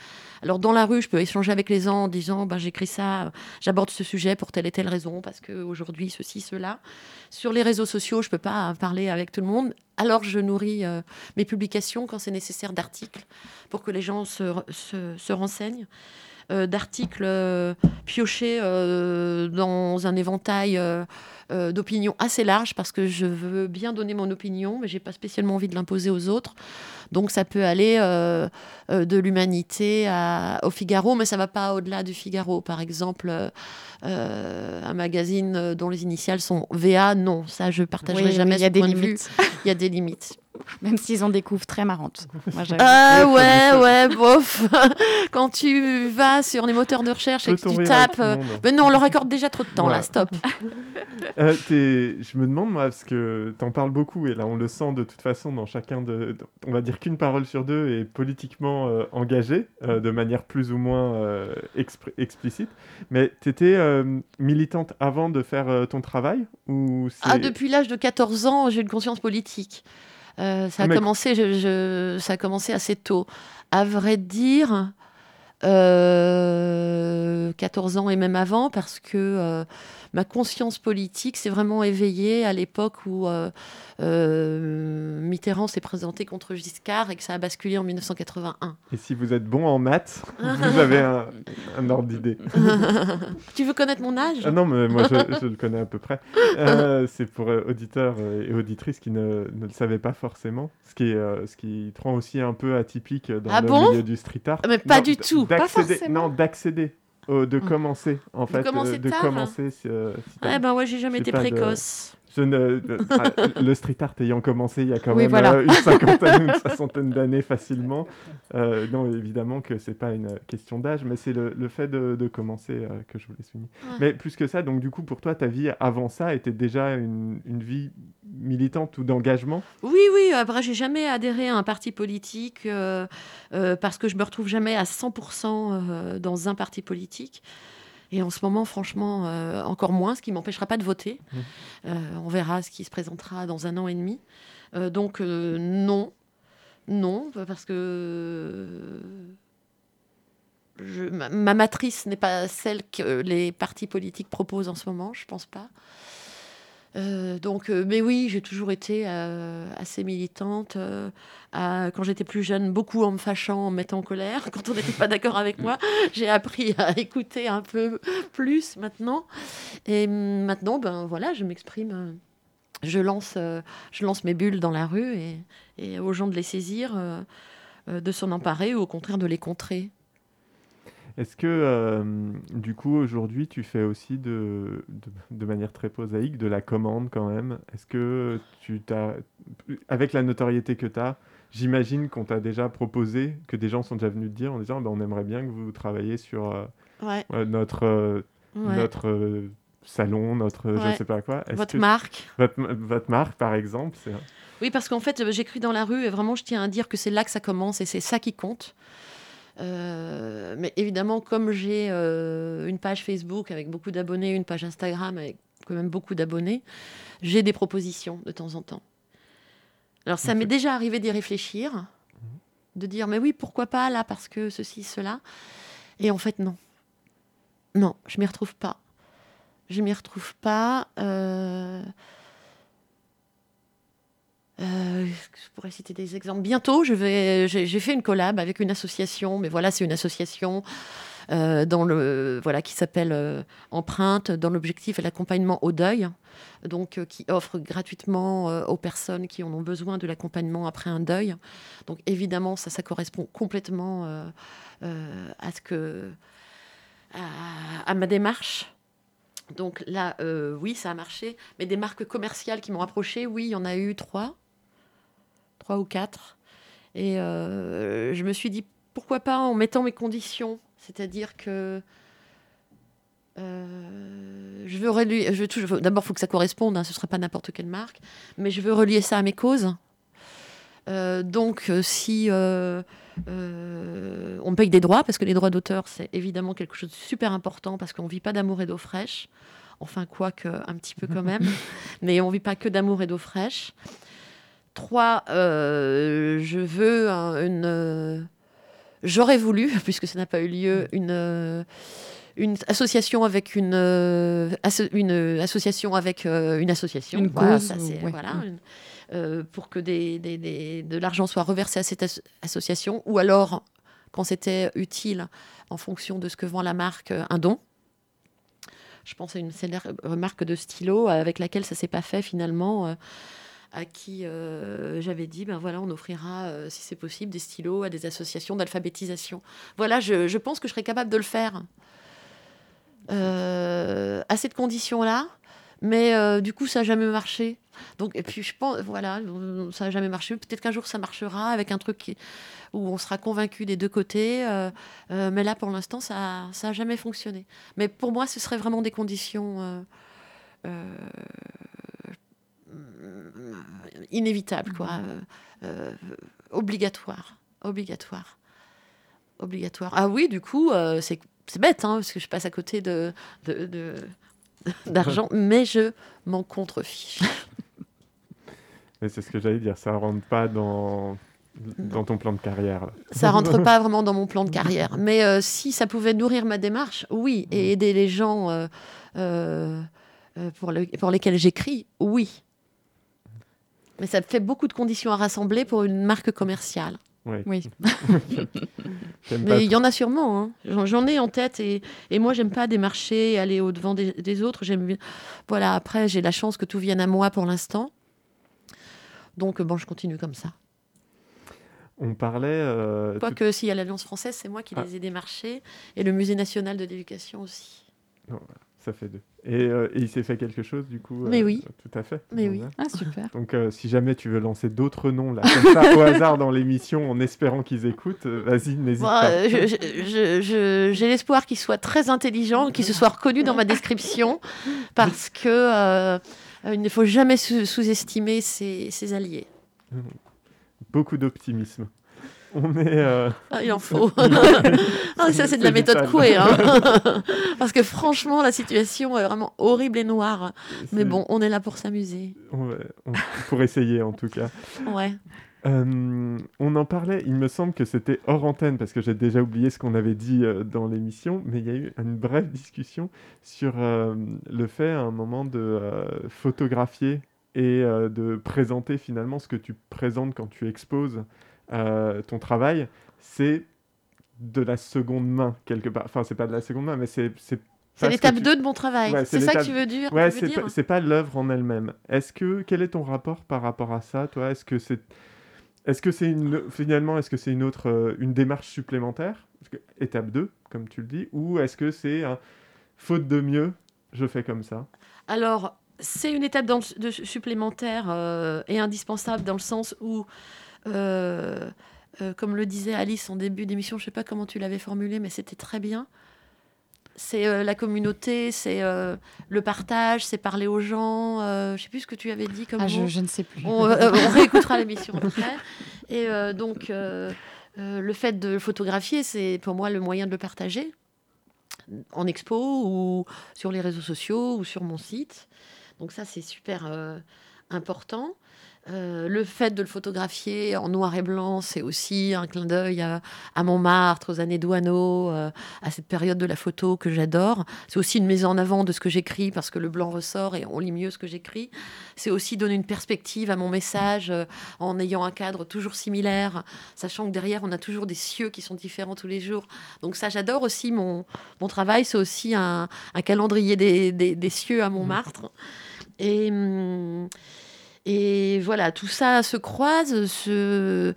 Alors, dans la rue, je peux échanger avec les gens en disant ben, j'écris ça, j'aborde ce sujet pour telle et telle raison, parce qu'aujourd'hui, ceci, cela. Sur les réseaux sociaux, je ne peux pas parler avec tout le monde. Alors, je nourris euh, mes publications quand c'est nécessaire d'articles pour que les gens se renseignent. Euh, d'articles euh, piochés euh, dans un éventail d'opinions assez large parce que je veux bien donner mon opinion, mais j'ai pas spécialement envie de l'imposer aux autres. Donc ça peut aller euh, de l'humanité au Figaro, mais ça va pas au-delà du Figaro. Par exemple, euh, un magazine dont les initiales sont VA, non, ça je partagerai Oui, jamais il y a ce des point de vue. limites. [LAUGHS] Il y a des limites. Même s'ils en découvrent très marrantes. Moi. Ah ouais, ouais, bof. [LAUGHS] Quand tu vas sur les moteurs de recherche et que tu tapes. le euh, Mais non, on leur accorde déjà trop de temps, là, stop. [LAUGHS] Euh, je me demande, moi, parce que t'en parles beaucoup, et là, on le sent de toute façon dans chacun de. on va dire qu'une parole sur deux est politiquement euh, engagée, euh, de manière plus ou moins euh, explicite. Mais t'étais euh, militante avant de faire euh, ton travail ou Ah, depuis l'âge de 14 ans, j'ai une conscience politique. Euh, ça, a Mais- commencé, je- je- ça a commencé assez tôt. À vrai dire, euh, 14 ans et même avant, parce que euh, ma conscience politique s'est vraiment éveillée à l'époque où euh, euh, Mitterrand s'est présenté contre Giscard et que ça a basculé en 1981. Et si vous êtes bon en maths, [LAUGHS] vous avez un, un ordre d'idée. tu veux connaître mon âge? Ah non, mais moi je, je le connais à peu près. C'est pour auditeurs et auditrices qui ne, ne le savaient pas forcément, ce qui, est, ce qui te rend aussi un peu atypique dans Ah le bon? milieu du street art. Mais pas Non, du tout, pas forcément. Non, d'accéder, euh, de Mm. commencer en De fait, euh, commencer de tard. commencer. si, euh, si t'as- Ouais, ben ouais, j'ai jamais été de- précoce. Je ne, de- le street art ayant commencé il y a quand Oui, même voilà. euh, une cinquantaine, une soixantaine d'années facilement. euh, non, évidemment que c'est pas une question d'âge, mais c'est le, le fait de, de commencer euh, que je voulais souligner. Ouais. Mais plus que ça, donc du coup, pour toi, ta vie avant ça était déjà une, une vie militante ou d'engagement? Oui, oui, après, j'ai jamais adhéré à un parti politique euh, parce que je me retrouve jamais à 100% euh, dans un parti politique. Et en ce moment, franchement, euh, encore moins, ce qui m'empêchera pas de voter. Mhm. Euh, on verra ce qui se présentera dans un an et demi. Euh, donc, non. Non, parce que je- ma, ma matrice n'est pas celle que les partis politiques proposent en ce moment, je pense pas. Euh, donc, euh, mais oui, j'ai toujours été euh, assez militante. quand j'étais plus jeune, beaucoup en me fâchant, en me mettant en colère. [LAUGHS] Quand on n'était pas d'accord avec moi, j'ai appris à écouter un peu plus maintenant. Et maintenant, ben voilà, je m'exprime. Je lance, je lance mes bulles dans la rue et, aux gens de les saisir, de s'en emparer ou au contraire de les contrer. Est-ce que, euh, du coup, aujourd'hui, tu fais aussi de, de, de manière très prosaïque de la commande quand même? Est-ce que tu t'as, avec la notoriété que tu as, j'imagine qu'on t'a déjà proposé, que des gens sont déjà venus te dire en disant bah, on aimerait bien que vous travailliez sur euh, Ouais, euh, notre, ouais. notre salon, notre je Ouais. sais pas quoi. Est-ce Votre que- marque. votre, votre marque, par exemple c'est... Oui, parce qu'en fait, j'écris dans la rue et vraiment, je tiens à dire que c'est là que ça commence et c'est ça qui compte. Euh, mais évidemment, comme j'ai euh, une page Facebook avec beaucoup d'abonnés, une page Instagram avec quand même beaucoup d'abonnés, j'ai des propositions de temps en temps. Alors, ça m'est déjà arrivé d'y réfléchir, de dire, mais oui, pourquoi pas là, parce que ceci, cela. Et en fait, non. Non, je m'y retrouve pas. Je m'y retrouve pas. euh, euh, je pourrais citer des exemples. Bientôt, je vais, j'ai, fait une collab avec une association, mais voilà, c'est une association euh, dans le, voilà, qui s'appelle euh, Empreinte, dans l'objectif et l'accompagnement au deuil, donc euh, qui offre gratuitement aux personnes qui en ont besoin de l'accompagnement après un deuil. Donc évidemment, ça, correspond complètement à ce que à, ma démarche. Donc là, oui, ça a marché. Mais des marques commerciales qui m'ont approché, oui, il y en a eu trois, trois ou quatre. Et euh, je me suis dit, pourquoi pas en mettant mes conditions C'est-à-dire que euh, je veux relier. Je veux D'abord, il faut que ça corresponde. hein, ce ne sera pas n'importe quelle marque, mais je veux relier ça à mes causes. Euh, donc, si euh, on paye des droits, parce que les droits d'auteur, c'est évidemment quelque chose de super important, parce qu'on ne vit pas d'amour et d'eau fraîche. Enfin, quoique, un petit peu quand même. [LAUGHS] mais on ne vit pas que d'amour et d'eau fraîche. Trois, euh, je veux un- une. euh, J'aurais voulu, [LAUGHS] puisque ça n'a pas eu lieu, une, euh, une association avec une, asso- une association avec une association. Une Voilà, cause, ça, c'est- ouais. voilà, une- pour que des, des- des- de l'argent soit reversé à cette as- association, ou alors, quand c'était utile, en fonction de ce que vend la marque, un don. Je pense à une célèbre marque de stylo avec laquelle ça s'est pas fait finalement, à qui euh, j'avais dit, ben voilà, on offrira, euh, si c'est possible, des stylos à des associations d'alphabétisation. Voilà, je, je pense que je serais capable de le faire euh, à cette condition-là, mais du coup, ça n'a jamais marché. Donc, et puis, je pense, voilà, ça n'a jamais marché. Peut-être qu'un jour, ça marchera avec un truc qui- où on sera convaincu des deux côtés. mais là, pour l'instant, ça n'a jamais fonctionné. Mais pour moi, ce serait vraiment des conditions euh, inévitables, quoi. euh, euh, obligatoires. Obligatoires. Obligatoires. Ah oui, du coup, c'est c'est bête, hein, parce que je passe à côté de, de- de- [LAUGHS] d'argent, [LAUGHS] mais je m'en contrefiche. [LAUGHS] Mais c'est ce que j'allais dire, ça rentre pas dans, dans ton plan de carrière. là. Ça rentre pas vraiment dans mon plan de carrière. Mais euh, si ça pouvait nourrir ma démarche, oui. Et aider les gens euh, euh, euh, pour, le- pour lesquels j'écris, oui. Mais ça fait beaucoup de conditions à rassembler pour une marque commerciale. Ouais. Oui. [LAUGHS] Pas Mais il y en a sûrement. hein. J'en- J'en ai en tête. Et, et moi, j'aime pas démarcher, aller au-devant des, des autres. J'aime bien- Voilà, après, j'ai la chance que tout vienne à moi pour l'instant. Donc, bon, je continue comme ça. On parlait. euh, tout- Quoique, s'il y a l'Alliance française, c'est moi qui Ah. les ai démarchés. Et le Musée national de l'éducation aussi. Ça fait deux. Et, euh, et il s'est fait quelque chose du coup Mais euh, oui. Tout à fait. Mais Bon, oui. Ah, super. Donc euh, si jamais tu veux lancer d'autres noms là, comme ça, au hasard dans l'émission, en espérant qu'ils écoutent, vas-y, n'hésite Moi, pas. euh, J'ai l'espoir qu'il soit très intelligent, qu'il se soit reconnu dans ma description, parce que il ne faut jamais sous- sous-estimer ses, ses alliés. Beaucoup d'optimisme. [LAUGHS] On est. euh, Ah, [LAUGHS] il en faut. Ah, ça, c'est de la méthode vital. Coué. hein. [LAUGHS] Parce que franchement, la situation est vraiment horrible et noire. Mais bon, on est là pour s'amuser. on- on- pour essayer en tout cas. Ouais. Euh, on en parlait, il me semble que c'était hors antenne parce que j'ai déjà oublié ce qu'on avait dit euh, dans l'émission, mais il y a eu une brève discussion sur euh, le fait à un moment de photographier et de présenter finalement ce que tu présentes quand tu exposes euh, ton travail. C'est de la seconde main quelque part. Enfin, c'est pas de la seconde main, mais c'est c'est l'étape tu- 2 de mon travail. Ouais, c'est ça que tu veux dire, Ouais, c'est pas, pas l'œuvre en elle-même. Est-ce que quel est ton rapport par rapport à ça, toi? Est-ce que c'est est-ce que c'est une finalement est-ce que c'est une autre euh, une démarche supplémentaire? Que, étape 2, comme tu le dis, ou est-ce que c'est faute de mieux, je fais comme ça? Alors, c'est une étape dans le- de supplémentaire euh, et indispensable dans le sens où, euh, euh, comme le disait Alice en début d'émission, je ne sais pas comment tu l'avais formulé, mais c'était très bien. C'est euh, la communauté, c'est euh, le partage, c'est parler aux gens. je ne sais plus ce que tu avais dit comme Ah, je, je ne sais plus. On, on réécoutera l'émission après. Et donc, le fait de le photographier, c'est pour moi le moyen de le partager en expo ou sur les réseaux sociaux ou sur mon site. Donc ça, c'est super important. Euh, le fait de le photographier en noir et blanc, c'est aussi un clin d'œil à, Montmartre, aux années Douaneau, euh, à cette période de la photo que j'adore. C'est aussi une mise en avant de ce que j'écris parce que le blanc ressort et on lit mieux ce que j'écris. C'est aussi donner une perspective à mon message euh, en ayant un cadre toujours similaire, sachant que derrière on a toujours des cieux qui sont différents tous les jours. Donc ça, j'adore aussi mon, mon travail. C'est aussi un, calendrier des, des, des cieux à Montmartre. Et. hum, et voilà, tout ça se croise, se,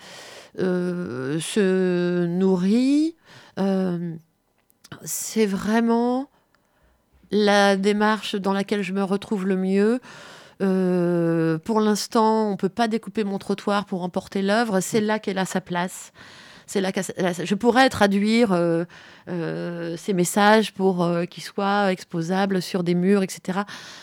euh, nourrit. Euh, c'est vraiment la démarche dans laquelle je me retrouve le mieux. Euh, pour l'instant, on ne peut pas découper mon trottoir pour emporter l'œuvre. C'est là qu'elle a sa place. C'est là qu'elle a sa- je pourrais traduire euh, euh, ces messages pour euh, qu'ils soient exposables sur des murs, etc.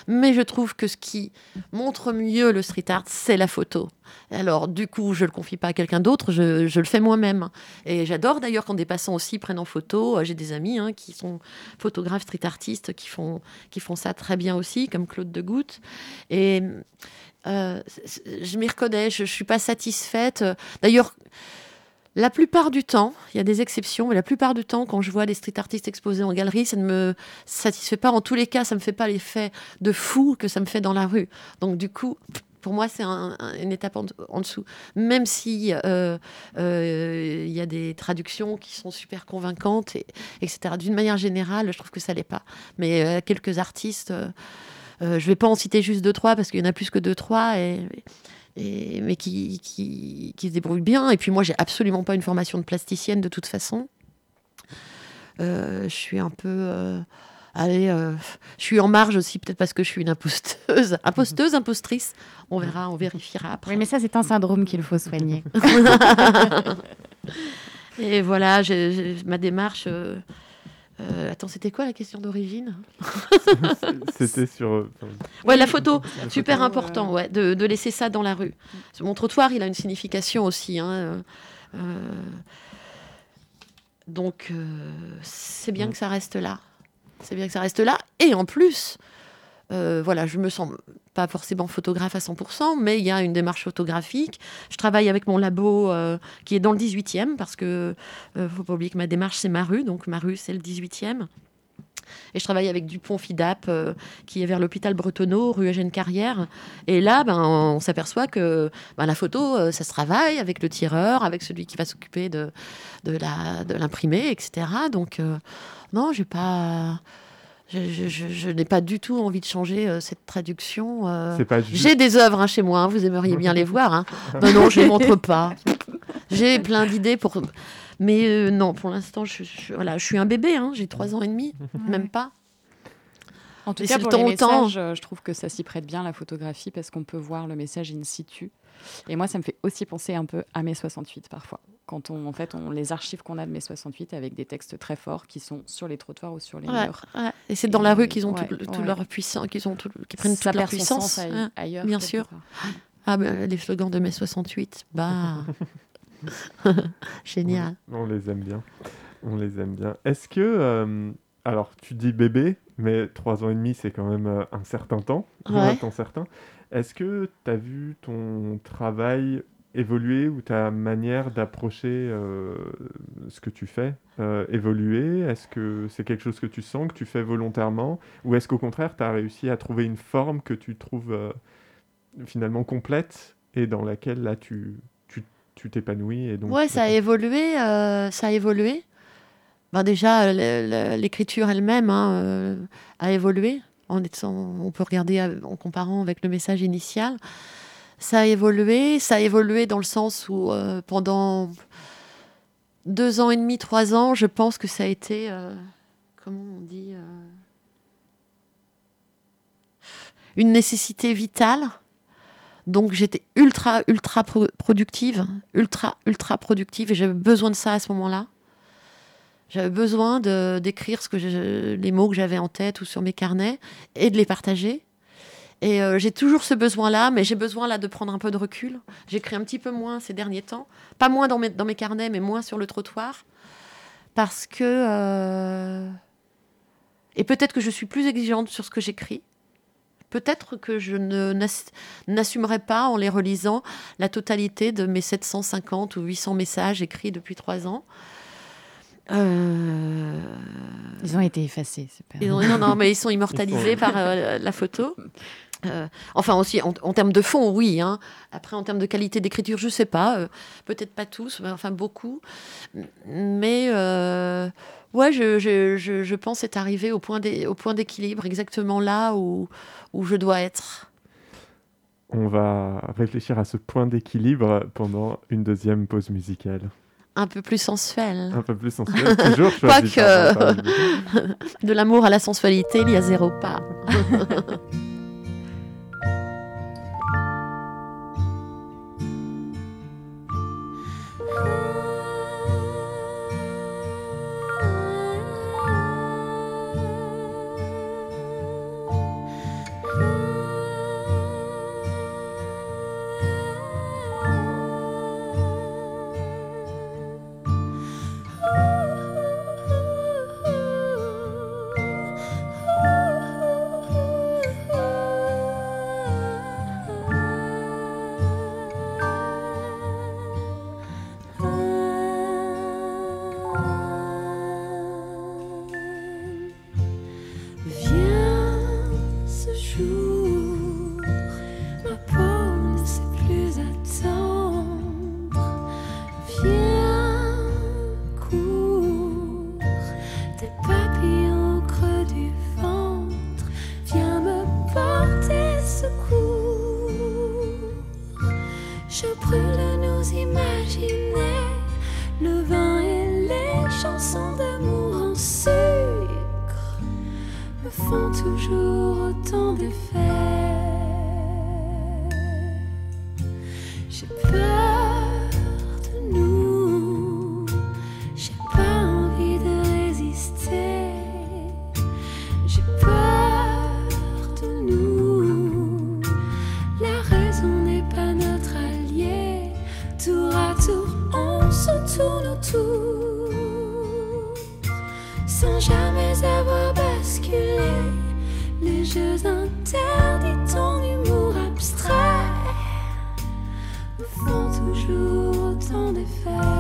Mais je trouve que ce qui montre mieux le street art, c'est la photo. Alors, du coup, je le confie pas à quelqu'un d'autre, je, je le fais moi-même. Et j'adore d'ailleurs quand des passants aussi prennent en photo. J'ai des amis hein, qui sont photographes street artistes qui font, qui font ça très bien aussi, comme Claude de Goutte. Et je m'y reconnais, je ne suis pas satisfaite. D'ailleurs, la plupart du temps, il y a des exceptions, mais la plupart du temps, quand je vois des street artistes exposés en galerie, ça ne me satisfait pas. En tous les cas, ça ne me fait pas l'effet de fou que ça me fait dans la rue. Donc, du coup, pour moi, c'est un- un- une étape en, dessous. Même si euh, euh, il y a des traductions qui sont super convaincantes, et, etc. D'une manière générale, je trouve que ça l'est pas. Mais euh, quelques artistes, je vais pas en citer juste deux trois parce qu'il y en a plus que deux trois mais qui, qui, qui se débrouillent bien. Et puis moi, j'ai absolument pas une formation de plasticienne de toute façon. Euh, je suis un peu euh, Allez, euh, je suis en marge aussi, peut-être parce que je suis une imposteuse. [LAUGHS] Imposteuse, impostrice. On verra, on vérifiera après. Oui, mais ça, c'est un syndrome qu'il faut soigner. [LAUGHS] Et voilà, ma démarche. Euh, attends, c'était quoi la question d'origine [LAUGHS] C'était sur. euh, Ouais, la photo, la super photo, important, ouais, de, de laisser ça dans la rue. Mon trottoir, il a une signification aussi. hein, euh, donc, c'est bien que ça reste là. C'est bien que ça reste là. Et en plus, euh, voilà, je me sens pas forcément photographe à 100%, mais il y a une démarche photographique. Je travaille avec mon labo euh, qui est dans le 18e, parce que euh, faut pas oublier que ma démarche, c'est ma rue. Donc, ma rue, c'est le 18e. Et je travaille avec Dupont Fidap, euh, qui est vers l'hôpital Bretonneau, rue Eugène Carrière. Et là, ben, on s'aperçoit que ben, la photo, ça se travaille avec le tireur, avec celui qui va s'occuper de, de la- de l'imprimer, etc. Donc, euh, non, j'ai pas. Je, je- je- je n'ai pas du tout envie de changer euh, cette traduction. euh. C'est pas juste. J'ai des œuvres hein, chez moi, hein, vous aimeriez bien les voir. hein. [LAUGHS] Non, non, je ne les montre pas. J'ai plein d'idées pour. Mais euh, non, pour l'instant, je, je- voilà, je suis un bébé, hein, j'ai trois ans et demi, même pas. En tout Mais cas, le pour temps les temps. messages, euh, je trouve que ça s'y prête bien la photographie parce qu'on peut voir le message in situ. Et moi, ça me fait aussi penser un peu à mai 68 parfois. Quand on, en fait, on les archives qu'on a de mai 68 avec des textes très forts qui sont sur les trottoirs ou sur les Ouais, murs. ouais. Et c'est dans la rue qu'ils ont Ouais, tout, tout ouais. leur puissance, qu'ils ont tout, qu'ils prennent toute leur puissance. aille- hein. ailleurs. bien sûr. part. Ah ben, les slogans de mai 68, bah [LAUGHS] génial. On les aime bien. On les aime bien. Est-ce que. euh, alors, tu dis bébé, mais trois ans et demi, c'est quand même euh, un certain temps. Ouais. Un temps certain. Est-ce que tu as vu ton travail évoluer ou ta manière d'approcher euh, ce que tu fais euh, évoluer? Est-ce que c'est quelque chose que tu sens, que tu fais volontairement? Ou est-ce qu'au contraire, tu as réussi à trouver une forme que tu trouves euh, finalement complète et dans laquelle là, tu tu- t'épanouis et donc Ouais, ça a évolué, ça a évolué. Ben déjà, l'écriture elle-même hein, a évolué. En étant, on peut regarder en comparant avec le message initial. Ça a évolué, ça a évolué dans le sens où euh, pendant deux ans et demi, trois ans, je pense que ça a été, euh, comment on dit, euh, une nécessité vitale. Donc j'étais ultra, ultra pro- productive, ultra, ultra productive, et j'avais besoin de ça à ce moment-là. J'avais besoin de d'écrire ce que les mots que j'avais en tête ou sur mes carnets et de les partager. Et euh, j'ai toujours ce besoin-là, mais j'ai besoin là de prendre un peu de recul. J'écris un petit peu moins ces derniers temps, pas moins dans mes, dans mes carnets, mais moins sur le trottoir, parce que euh, et peut-être que je suis plus exigeante sur ce que j'écris peut-être que je ne n'ass- n'assumerai pas en les relisant la totalité de mes 750 ou 800 messages écrits depuis trois ans. Euh, Ils ont été effacés. c'est pas- ils ont- non, non, mais ils sont immortalisés par euh, la photo. Euh, enfin aussi en, en termes de fond, oui. hein. Après, en termes de qualité d'écriture, je sais pas. euh, Peut-être pas tous, mais enfin beaucoup. Mais euh, ouais, je, je, je, je pense être arrivé au point d'é- au point d'équilibre, exactement là où, où je dois être. On va réfléchir à ce point d'équilibre pendant une deuxième pause musicale. Un peu plus sensuel. Un peu plus sensuel, toujours Quoique-. [LAUGHS] [LAUGHS] De l'amour à la sensualité, il y a zéro pas. [LAUGHS] toujours tant défaire.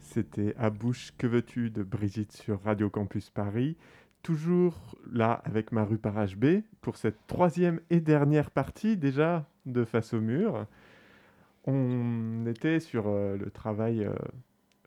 C'était À bouche, que veux-tu? de Brigitte sur Radio Campus Paris. Toujours là avec Maru par HB pour cette troisième et dernière partie déjà de Face au mur. On était sur euh, le travail euh,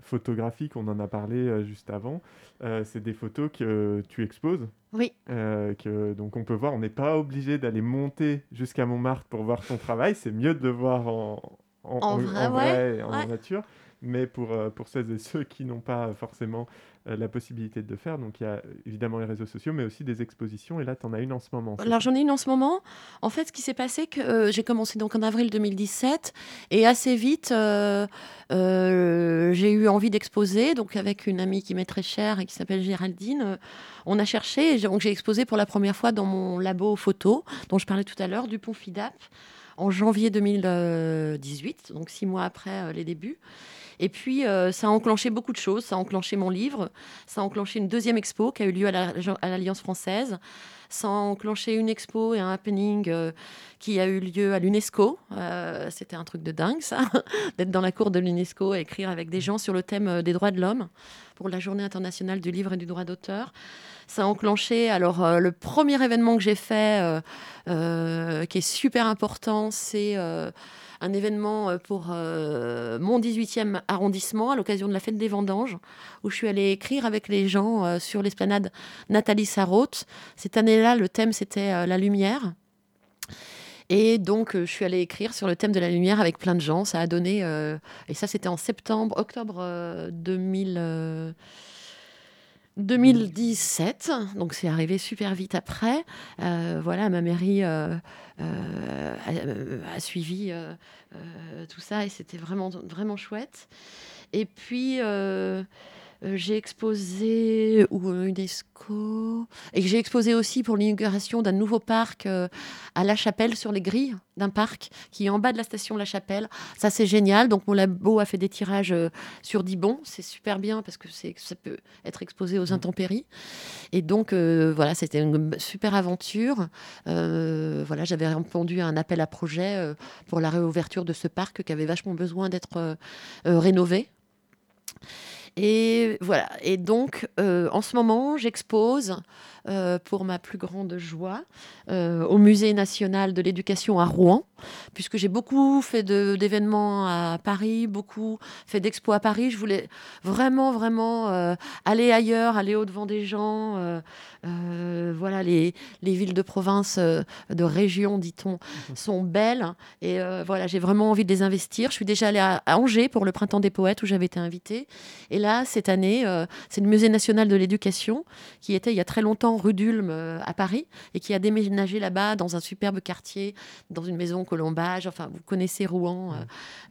photographique, on en a parlé euh, juste avant. Euh, C'est des photos que tu exposes. Oui. Euh, que, donc on peut voir, on n'est pas obligé d'aller monter jusqu'à Montmartre pour voir ton travail. C'est mieux de le voir en, En vrai, ouais, et en ouais. nature. Mais pour, pour celles et ceux qui n'ont pas forcément la possibilité de le faire, donc il y a évidemment les réseaux sociaux, mais aussi des expositions. Et là, tu en as une en ce moment. Alors j'en ai une en ce moment. En fait, ce qui s'est passé, que euh, j'ai commencé donc en avril 2017 et assez vite, euh, euh, j'ai eu envie d'exposer. Donc avec une amie qui m'est très chère et qui s'appelle Géraldine, euh, on a cherché. Et donc j'ai exposé pour la première fois dans mon labo photo dont je parlais tout à l'heure, du Pont Fidap, en janvier 2018, donc six mois après euh, les débuts. Et puis, euh, ça a enclenché beaucoup de choses. Ça a enclenché mon livre. Ça a enclenché une deuxième expo qui a eu lieu à la- à l'Alliance française. Ça a enclenché une expo et un happening euh, qui a eu lieu à l'UNESCO. Euh, C'était un truc de dingue, ça, [LAUGHS] d'être dans la cour de l'UNESCO et écrire avec des gens sur le thème des droits de l'homme pour la Journée internationale du livre et du droit d'auteur. Ça a enclenché, alors, euh, le premier événement que j'ai fait, euh, euh, qui est super important, c'est un événement pour mon 18e arrondissement à l'occasion de la fête des vendanges, où je suis allée écrire avec les gens sur l'esplanade Nathalie Sarraute. Cette année-là, le thème, c'était la lumière. Et donc, je suis allée écrire sur le thème de la lumière avec plein de gens. Ça a donné, et ça, c'était en septembre, octobre euh, 2000, euh, 2017. Donc, c'est arrivé super vite après. Euh, voilà, ma mairie euh, euh, a, a suivi tout ça et c'était vraiment, vraiment chouette. Et puis, j'ai exposé ou UNESCO et j'ai exposé aussi pour l'inauguration d'un nouveau parc euh, à La Chapelle sur les grilles d'un parc qui est en bas de la station La Chapelle. Ça c'est génial. Donc mon labo a fait des tirages euh, sur Dibon, c'est super bien parce que c'est ça peut être exposé aux intempéries. Et donc euh, voilà, c'était une super aventure. Euh, voilà, j'avais répondu à un appel à projet euh, pour la réouverture de ce parc qui avait vachement besoin d'être euh, euh, rénové. Et voilà. Et donc, euh, en ce moment, j'expose euh, pour ma plus grande joie euh, au Musée national de l'éducation à Rouen, puisque j'ai beaucoup fait d'événements à Paris, beaucoup fait d'expos à Paris. Je voulais vraiment, vraiment euh, aller ailleurs, aller au-devant des gens. voilà, les, les villes de province, de région, dit-on, sont belles. Et voilà, j'ai vraiment envie de les investir. Je suis déjà allée à, à Angers pour le Printemps des Poètes où j'avais été invitée. Et là, cette année, c'est le Musée national de l'éducation qui était il y a très longtemps rue d'Ulm euh, à Paris et qui a déménagé là-bas dans un superbe quartier, dans une maison colombage. Enfin, vous connaissez Rouen, euh,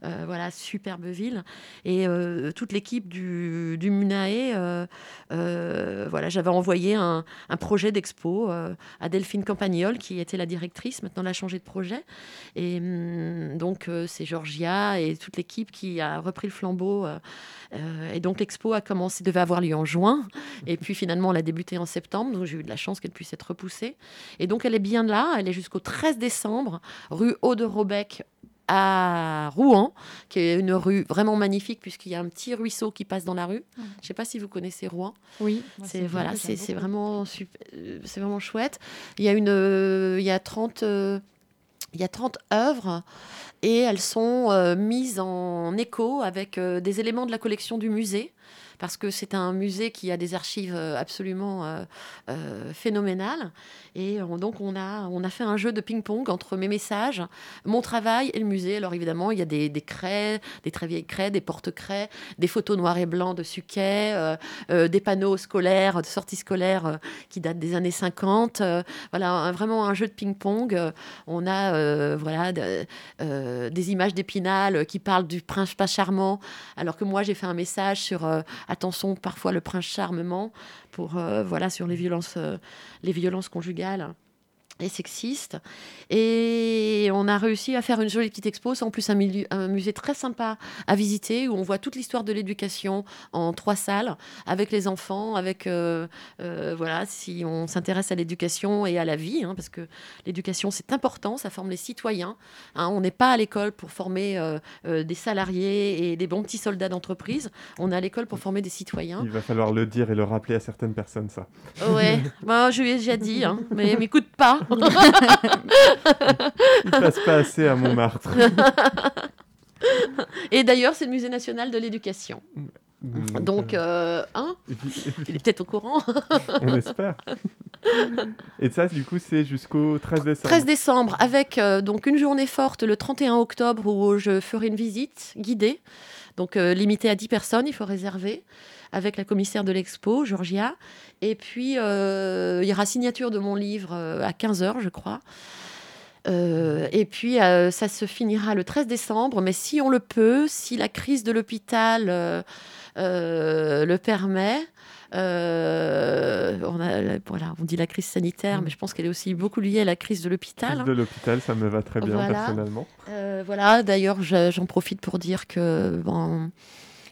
euh, voilà, superbe ville. Et euh, toute l'équipe du, du MUNAE, euh, voilà, j'avais envoyé un, un projet d'expo à Delphine Campagnol, qui était la directrice. Maintenant, elle a changé de projet. Et hum, donc, c'est Georgia et toute l'équipe qui a repris le flambeau. et donc, l'expo a commencé, devait avoir lieu en juin. Et puis, finalement, elle a débuté en septembre. Donc, j'ai eu de la chance qu'elle puisse être repoussée. Et donc, elle est bien là. Elle est jusqu'au 13 décembre, rue Aude-Robec à Rouen, qui est une rue vraiment magnifique puisqu'il y a un petit ruisseau qui passe dans la rue. Je ne sais pas si vous connaissez Rouen. Oui, C'est voilà, c'est vraiment super, euh, c'est vraiment chouette. Il y a une, euh, il y a 30, euh, il y a 30 œuvres et elles sont euh, mises en écho avec des éléments de la collection du musée. Parce que c'est un musée qui a des archives euh, absolument euh, euh, phénoménales. Et on- donc, on a, on a fait un jeu de ping-pong entre mes messages, mon travail et le musée. Alors, évidemment, il y a des, des craies, des très vieilles craies, des porte-craies, des photos noires et blancs de Suquet, des panneaux scolaires, de sorties scolaires qui datent des années 50. euh, voilà, vraiment un jeu de ping-pong. On a voilà, de- des images d'Épinal qui parlent du prince pas charmant, alors que moi, j'ai fait un message sur attention, parfois le prince charmement, pour, euh, voilà, sur les violences, euh, les violences conjugales et sexistes. Et on a réussi à faire une jolie petite expo. C'est en plus un, milieu- un musée très sympa à visiter où on voit toute l'histoire de l'éducation en trois salles avec les enfants, avec euh, euh, voilà, si on s'intéresse à l'éducation et à la vie, hein, parce que l'éducation c'est important, ça forme les citoyens. hein. on n'est pas à l'école pour former euh, des salariés et des bons petits soldats d'entreprise. On est à l'école pour former des citoyens. Il va falloir le dire et le rappeler à certaines personnes, ça. Ouais, moi [LAUGHS] je lui ai déjà dit, hein, mais m'écoute pas. Il passe pas assez à Montmartre. Et d'ailleurs, c'est le musée national de l'éducation. Donc, euh, hein, il est peut-être au courant. on espère. Et ça, du coup, c'est jusqu'au 13 décembre. 13 décembre, avec euh, donc une journée forte le 31 octobre où je ferai une visite guidée, donc euh, limitée à 10 personnes, il faut réserver, avec la commissaire de l'expo, Georgia. Et puis, euh, il y aura signature de mon livre euh, à 15h, je crois. Euh, et puis, euh, ça se finira le 13 décembre, mais si on le peut, si la crise de l'hôpital le permet, euh, on, a, voilà, on dit la crise sanitaire, mais je pense qu'elle est aussi beaucoup liée à la crise de l'hôpital. Crise de l'hôpital, ça me va très bien, Voilà. personnellement. Euh, voilà, d'ailleurs, je- j'en profite pour dire que bon,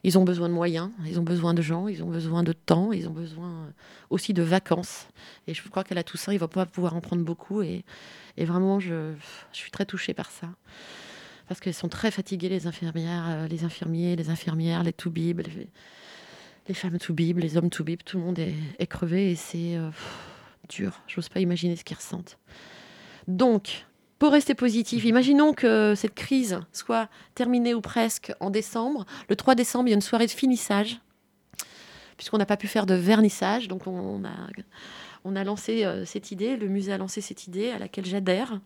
ils ont besoin de moyens, ils ont besoin de gens, ils ont besoin de temps, ils ont besoin euh, aussi de vacances. Et je crois qu'à la Toussaint, il va pas pouvoir en prendre beaucoup. Et, vraiment, je, je suis très touchée par ça. Parce qu'elles sont très fatiguées, les infirmières, euh, les infirmiers, les infirmières, les toubibs, les, les femmes toubibs, les hommes toubibs, tout le monde est, crevé et c'est euh, dur. J'ose pas imaginer ce qu'ils ressentent. Donc, pour rester positif, imaginons que cette crise soit terminée ou presque en décembre. Le 3 décembre, il y a une soirée de finissage, puisqu'on n'a pas pu faire de vernissage. Donc, on a, on a lancé euh, cette idée, le musée a lancé cette idée à laquelle j'adhère.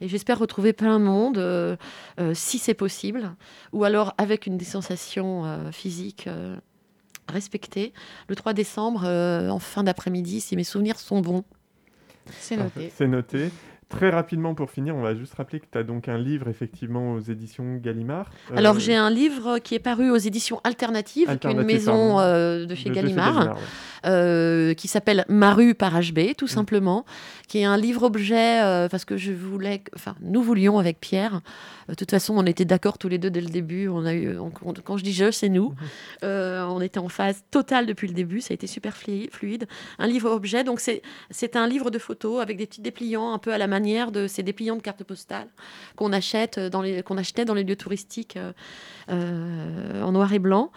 Et j'espère retrouver plein de monde, euh, euh, si c'est possible, ou alors avec une distanciation euh, physique euh, respectée. Le 3 décembre, euh, en fin d'après-midi, si mes souvenirs sont bons. C'est Parfait, noté. C'est noté. Très rapidement pour finir, on va juste rappeler que tu as donc un livre effectivement aux éditions Gallimard. Euh, Alors j'ai un livre qui est paru aux éditions alternatives, est une Alternative, maison euh, de chez de Gallimard, ouais. euh, qui s'appelle Maru par HB, Mm. tout simplement, qui est un livre-objet, euh, parce que je voulais, enfin nous voulions avec Pierre, euh, de toute façon on était d'accord tous les deux dès le début, on a eu, on- on- quand je dis je, c'est nous, Mm-hmm. Euh, on était en phase totale depuis le début, ça a été super fluide. Un livre-objet, donc c'est c'est un livre de photos avec des petits dépliants un peu à la manière de ces dépliants de cartes postales qu'on achète dans les qu'on achetait dans les lieux touristiques euh, euh, en noir et blanc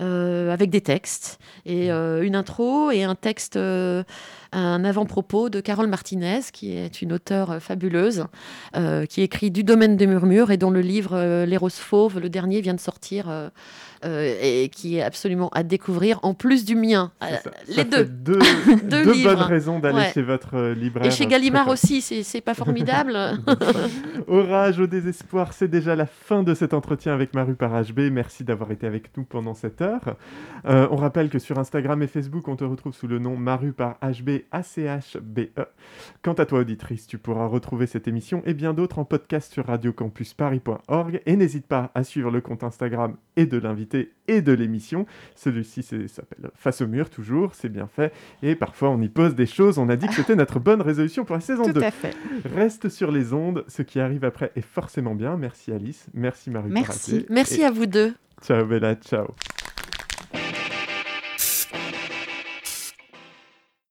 euh, avec des textes. Et euh, une intro et un texte un avant-propos de Carole Martinez qui est une auteure fabuleuse qui écrit du domaine des murmures et dont le livre Les roses fauves le dernier vient de sortir euh, et qui est absolument à découvrir en plus du mien Euh, les ça deux deux, [LAUGHS] Deux deux livres. bonnes raisons d'aller Ouais. chez votre euh, libraire. et chez Gallimard aussi c'est pas formidable [LAUGHS] Orage au désespoir, c'est déjà la fin de cet entretien avec Maru par HB. Merci d'avoir été avec nous pendant cette heure. Euh, on rappelle que sur Instagram et Facebook, on te retrouve sous le nom Maru par HB ACHBE. Quant à toi, auditrice, tu pourras retrouver cette émission et bien d'autres en podcast sur radiocampusparis.org. Et n'hésite pas à suivre le compte Instagram et de l'invité et de l'émission. Celui-ci s'appelle Face au mur, toujours, c'est bien fait. Et parfois, on y pose des choses. On a dit que c'était notre bonne résolution pour la saison Tout 2. à fait. Reste sur les ondes, ce qui arrive après est forcément bien. Merci Alice, merci Marie. Merci. merci à vous deux Ciao Bella, ciao.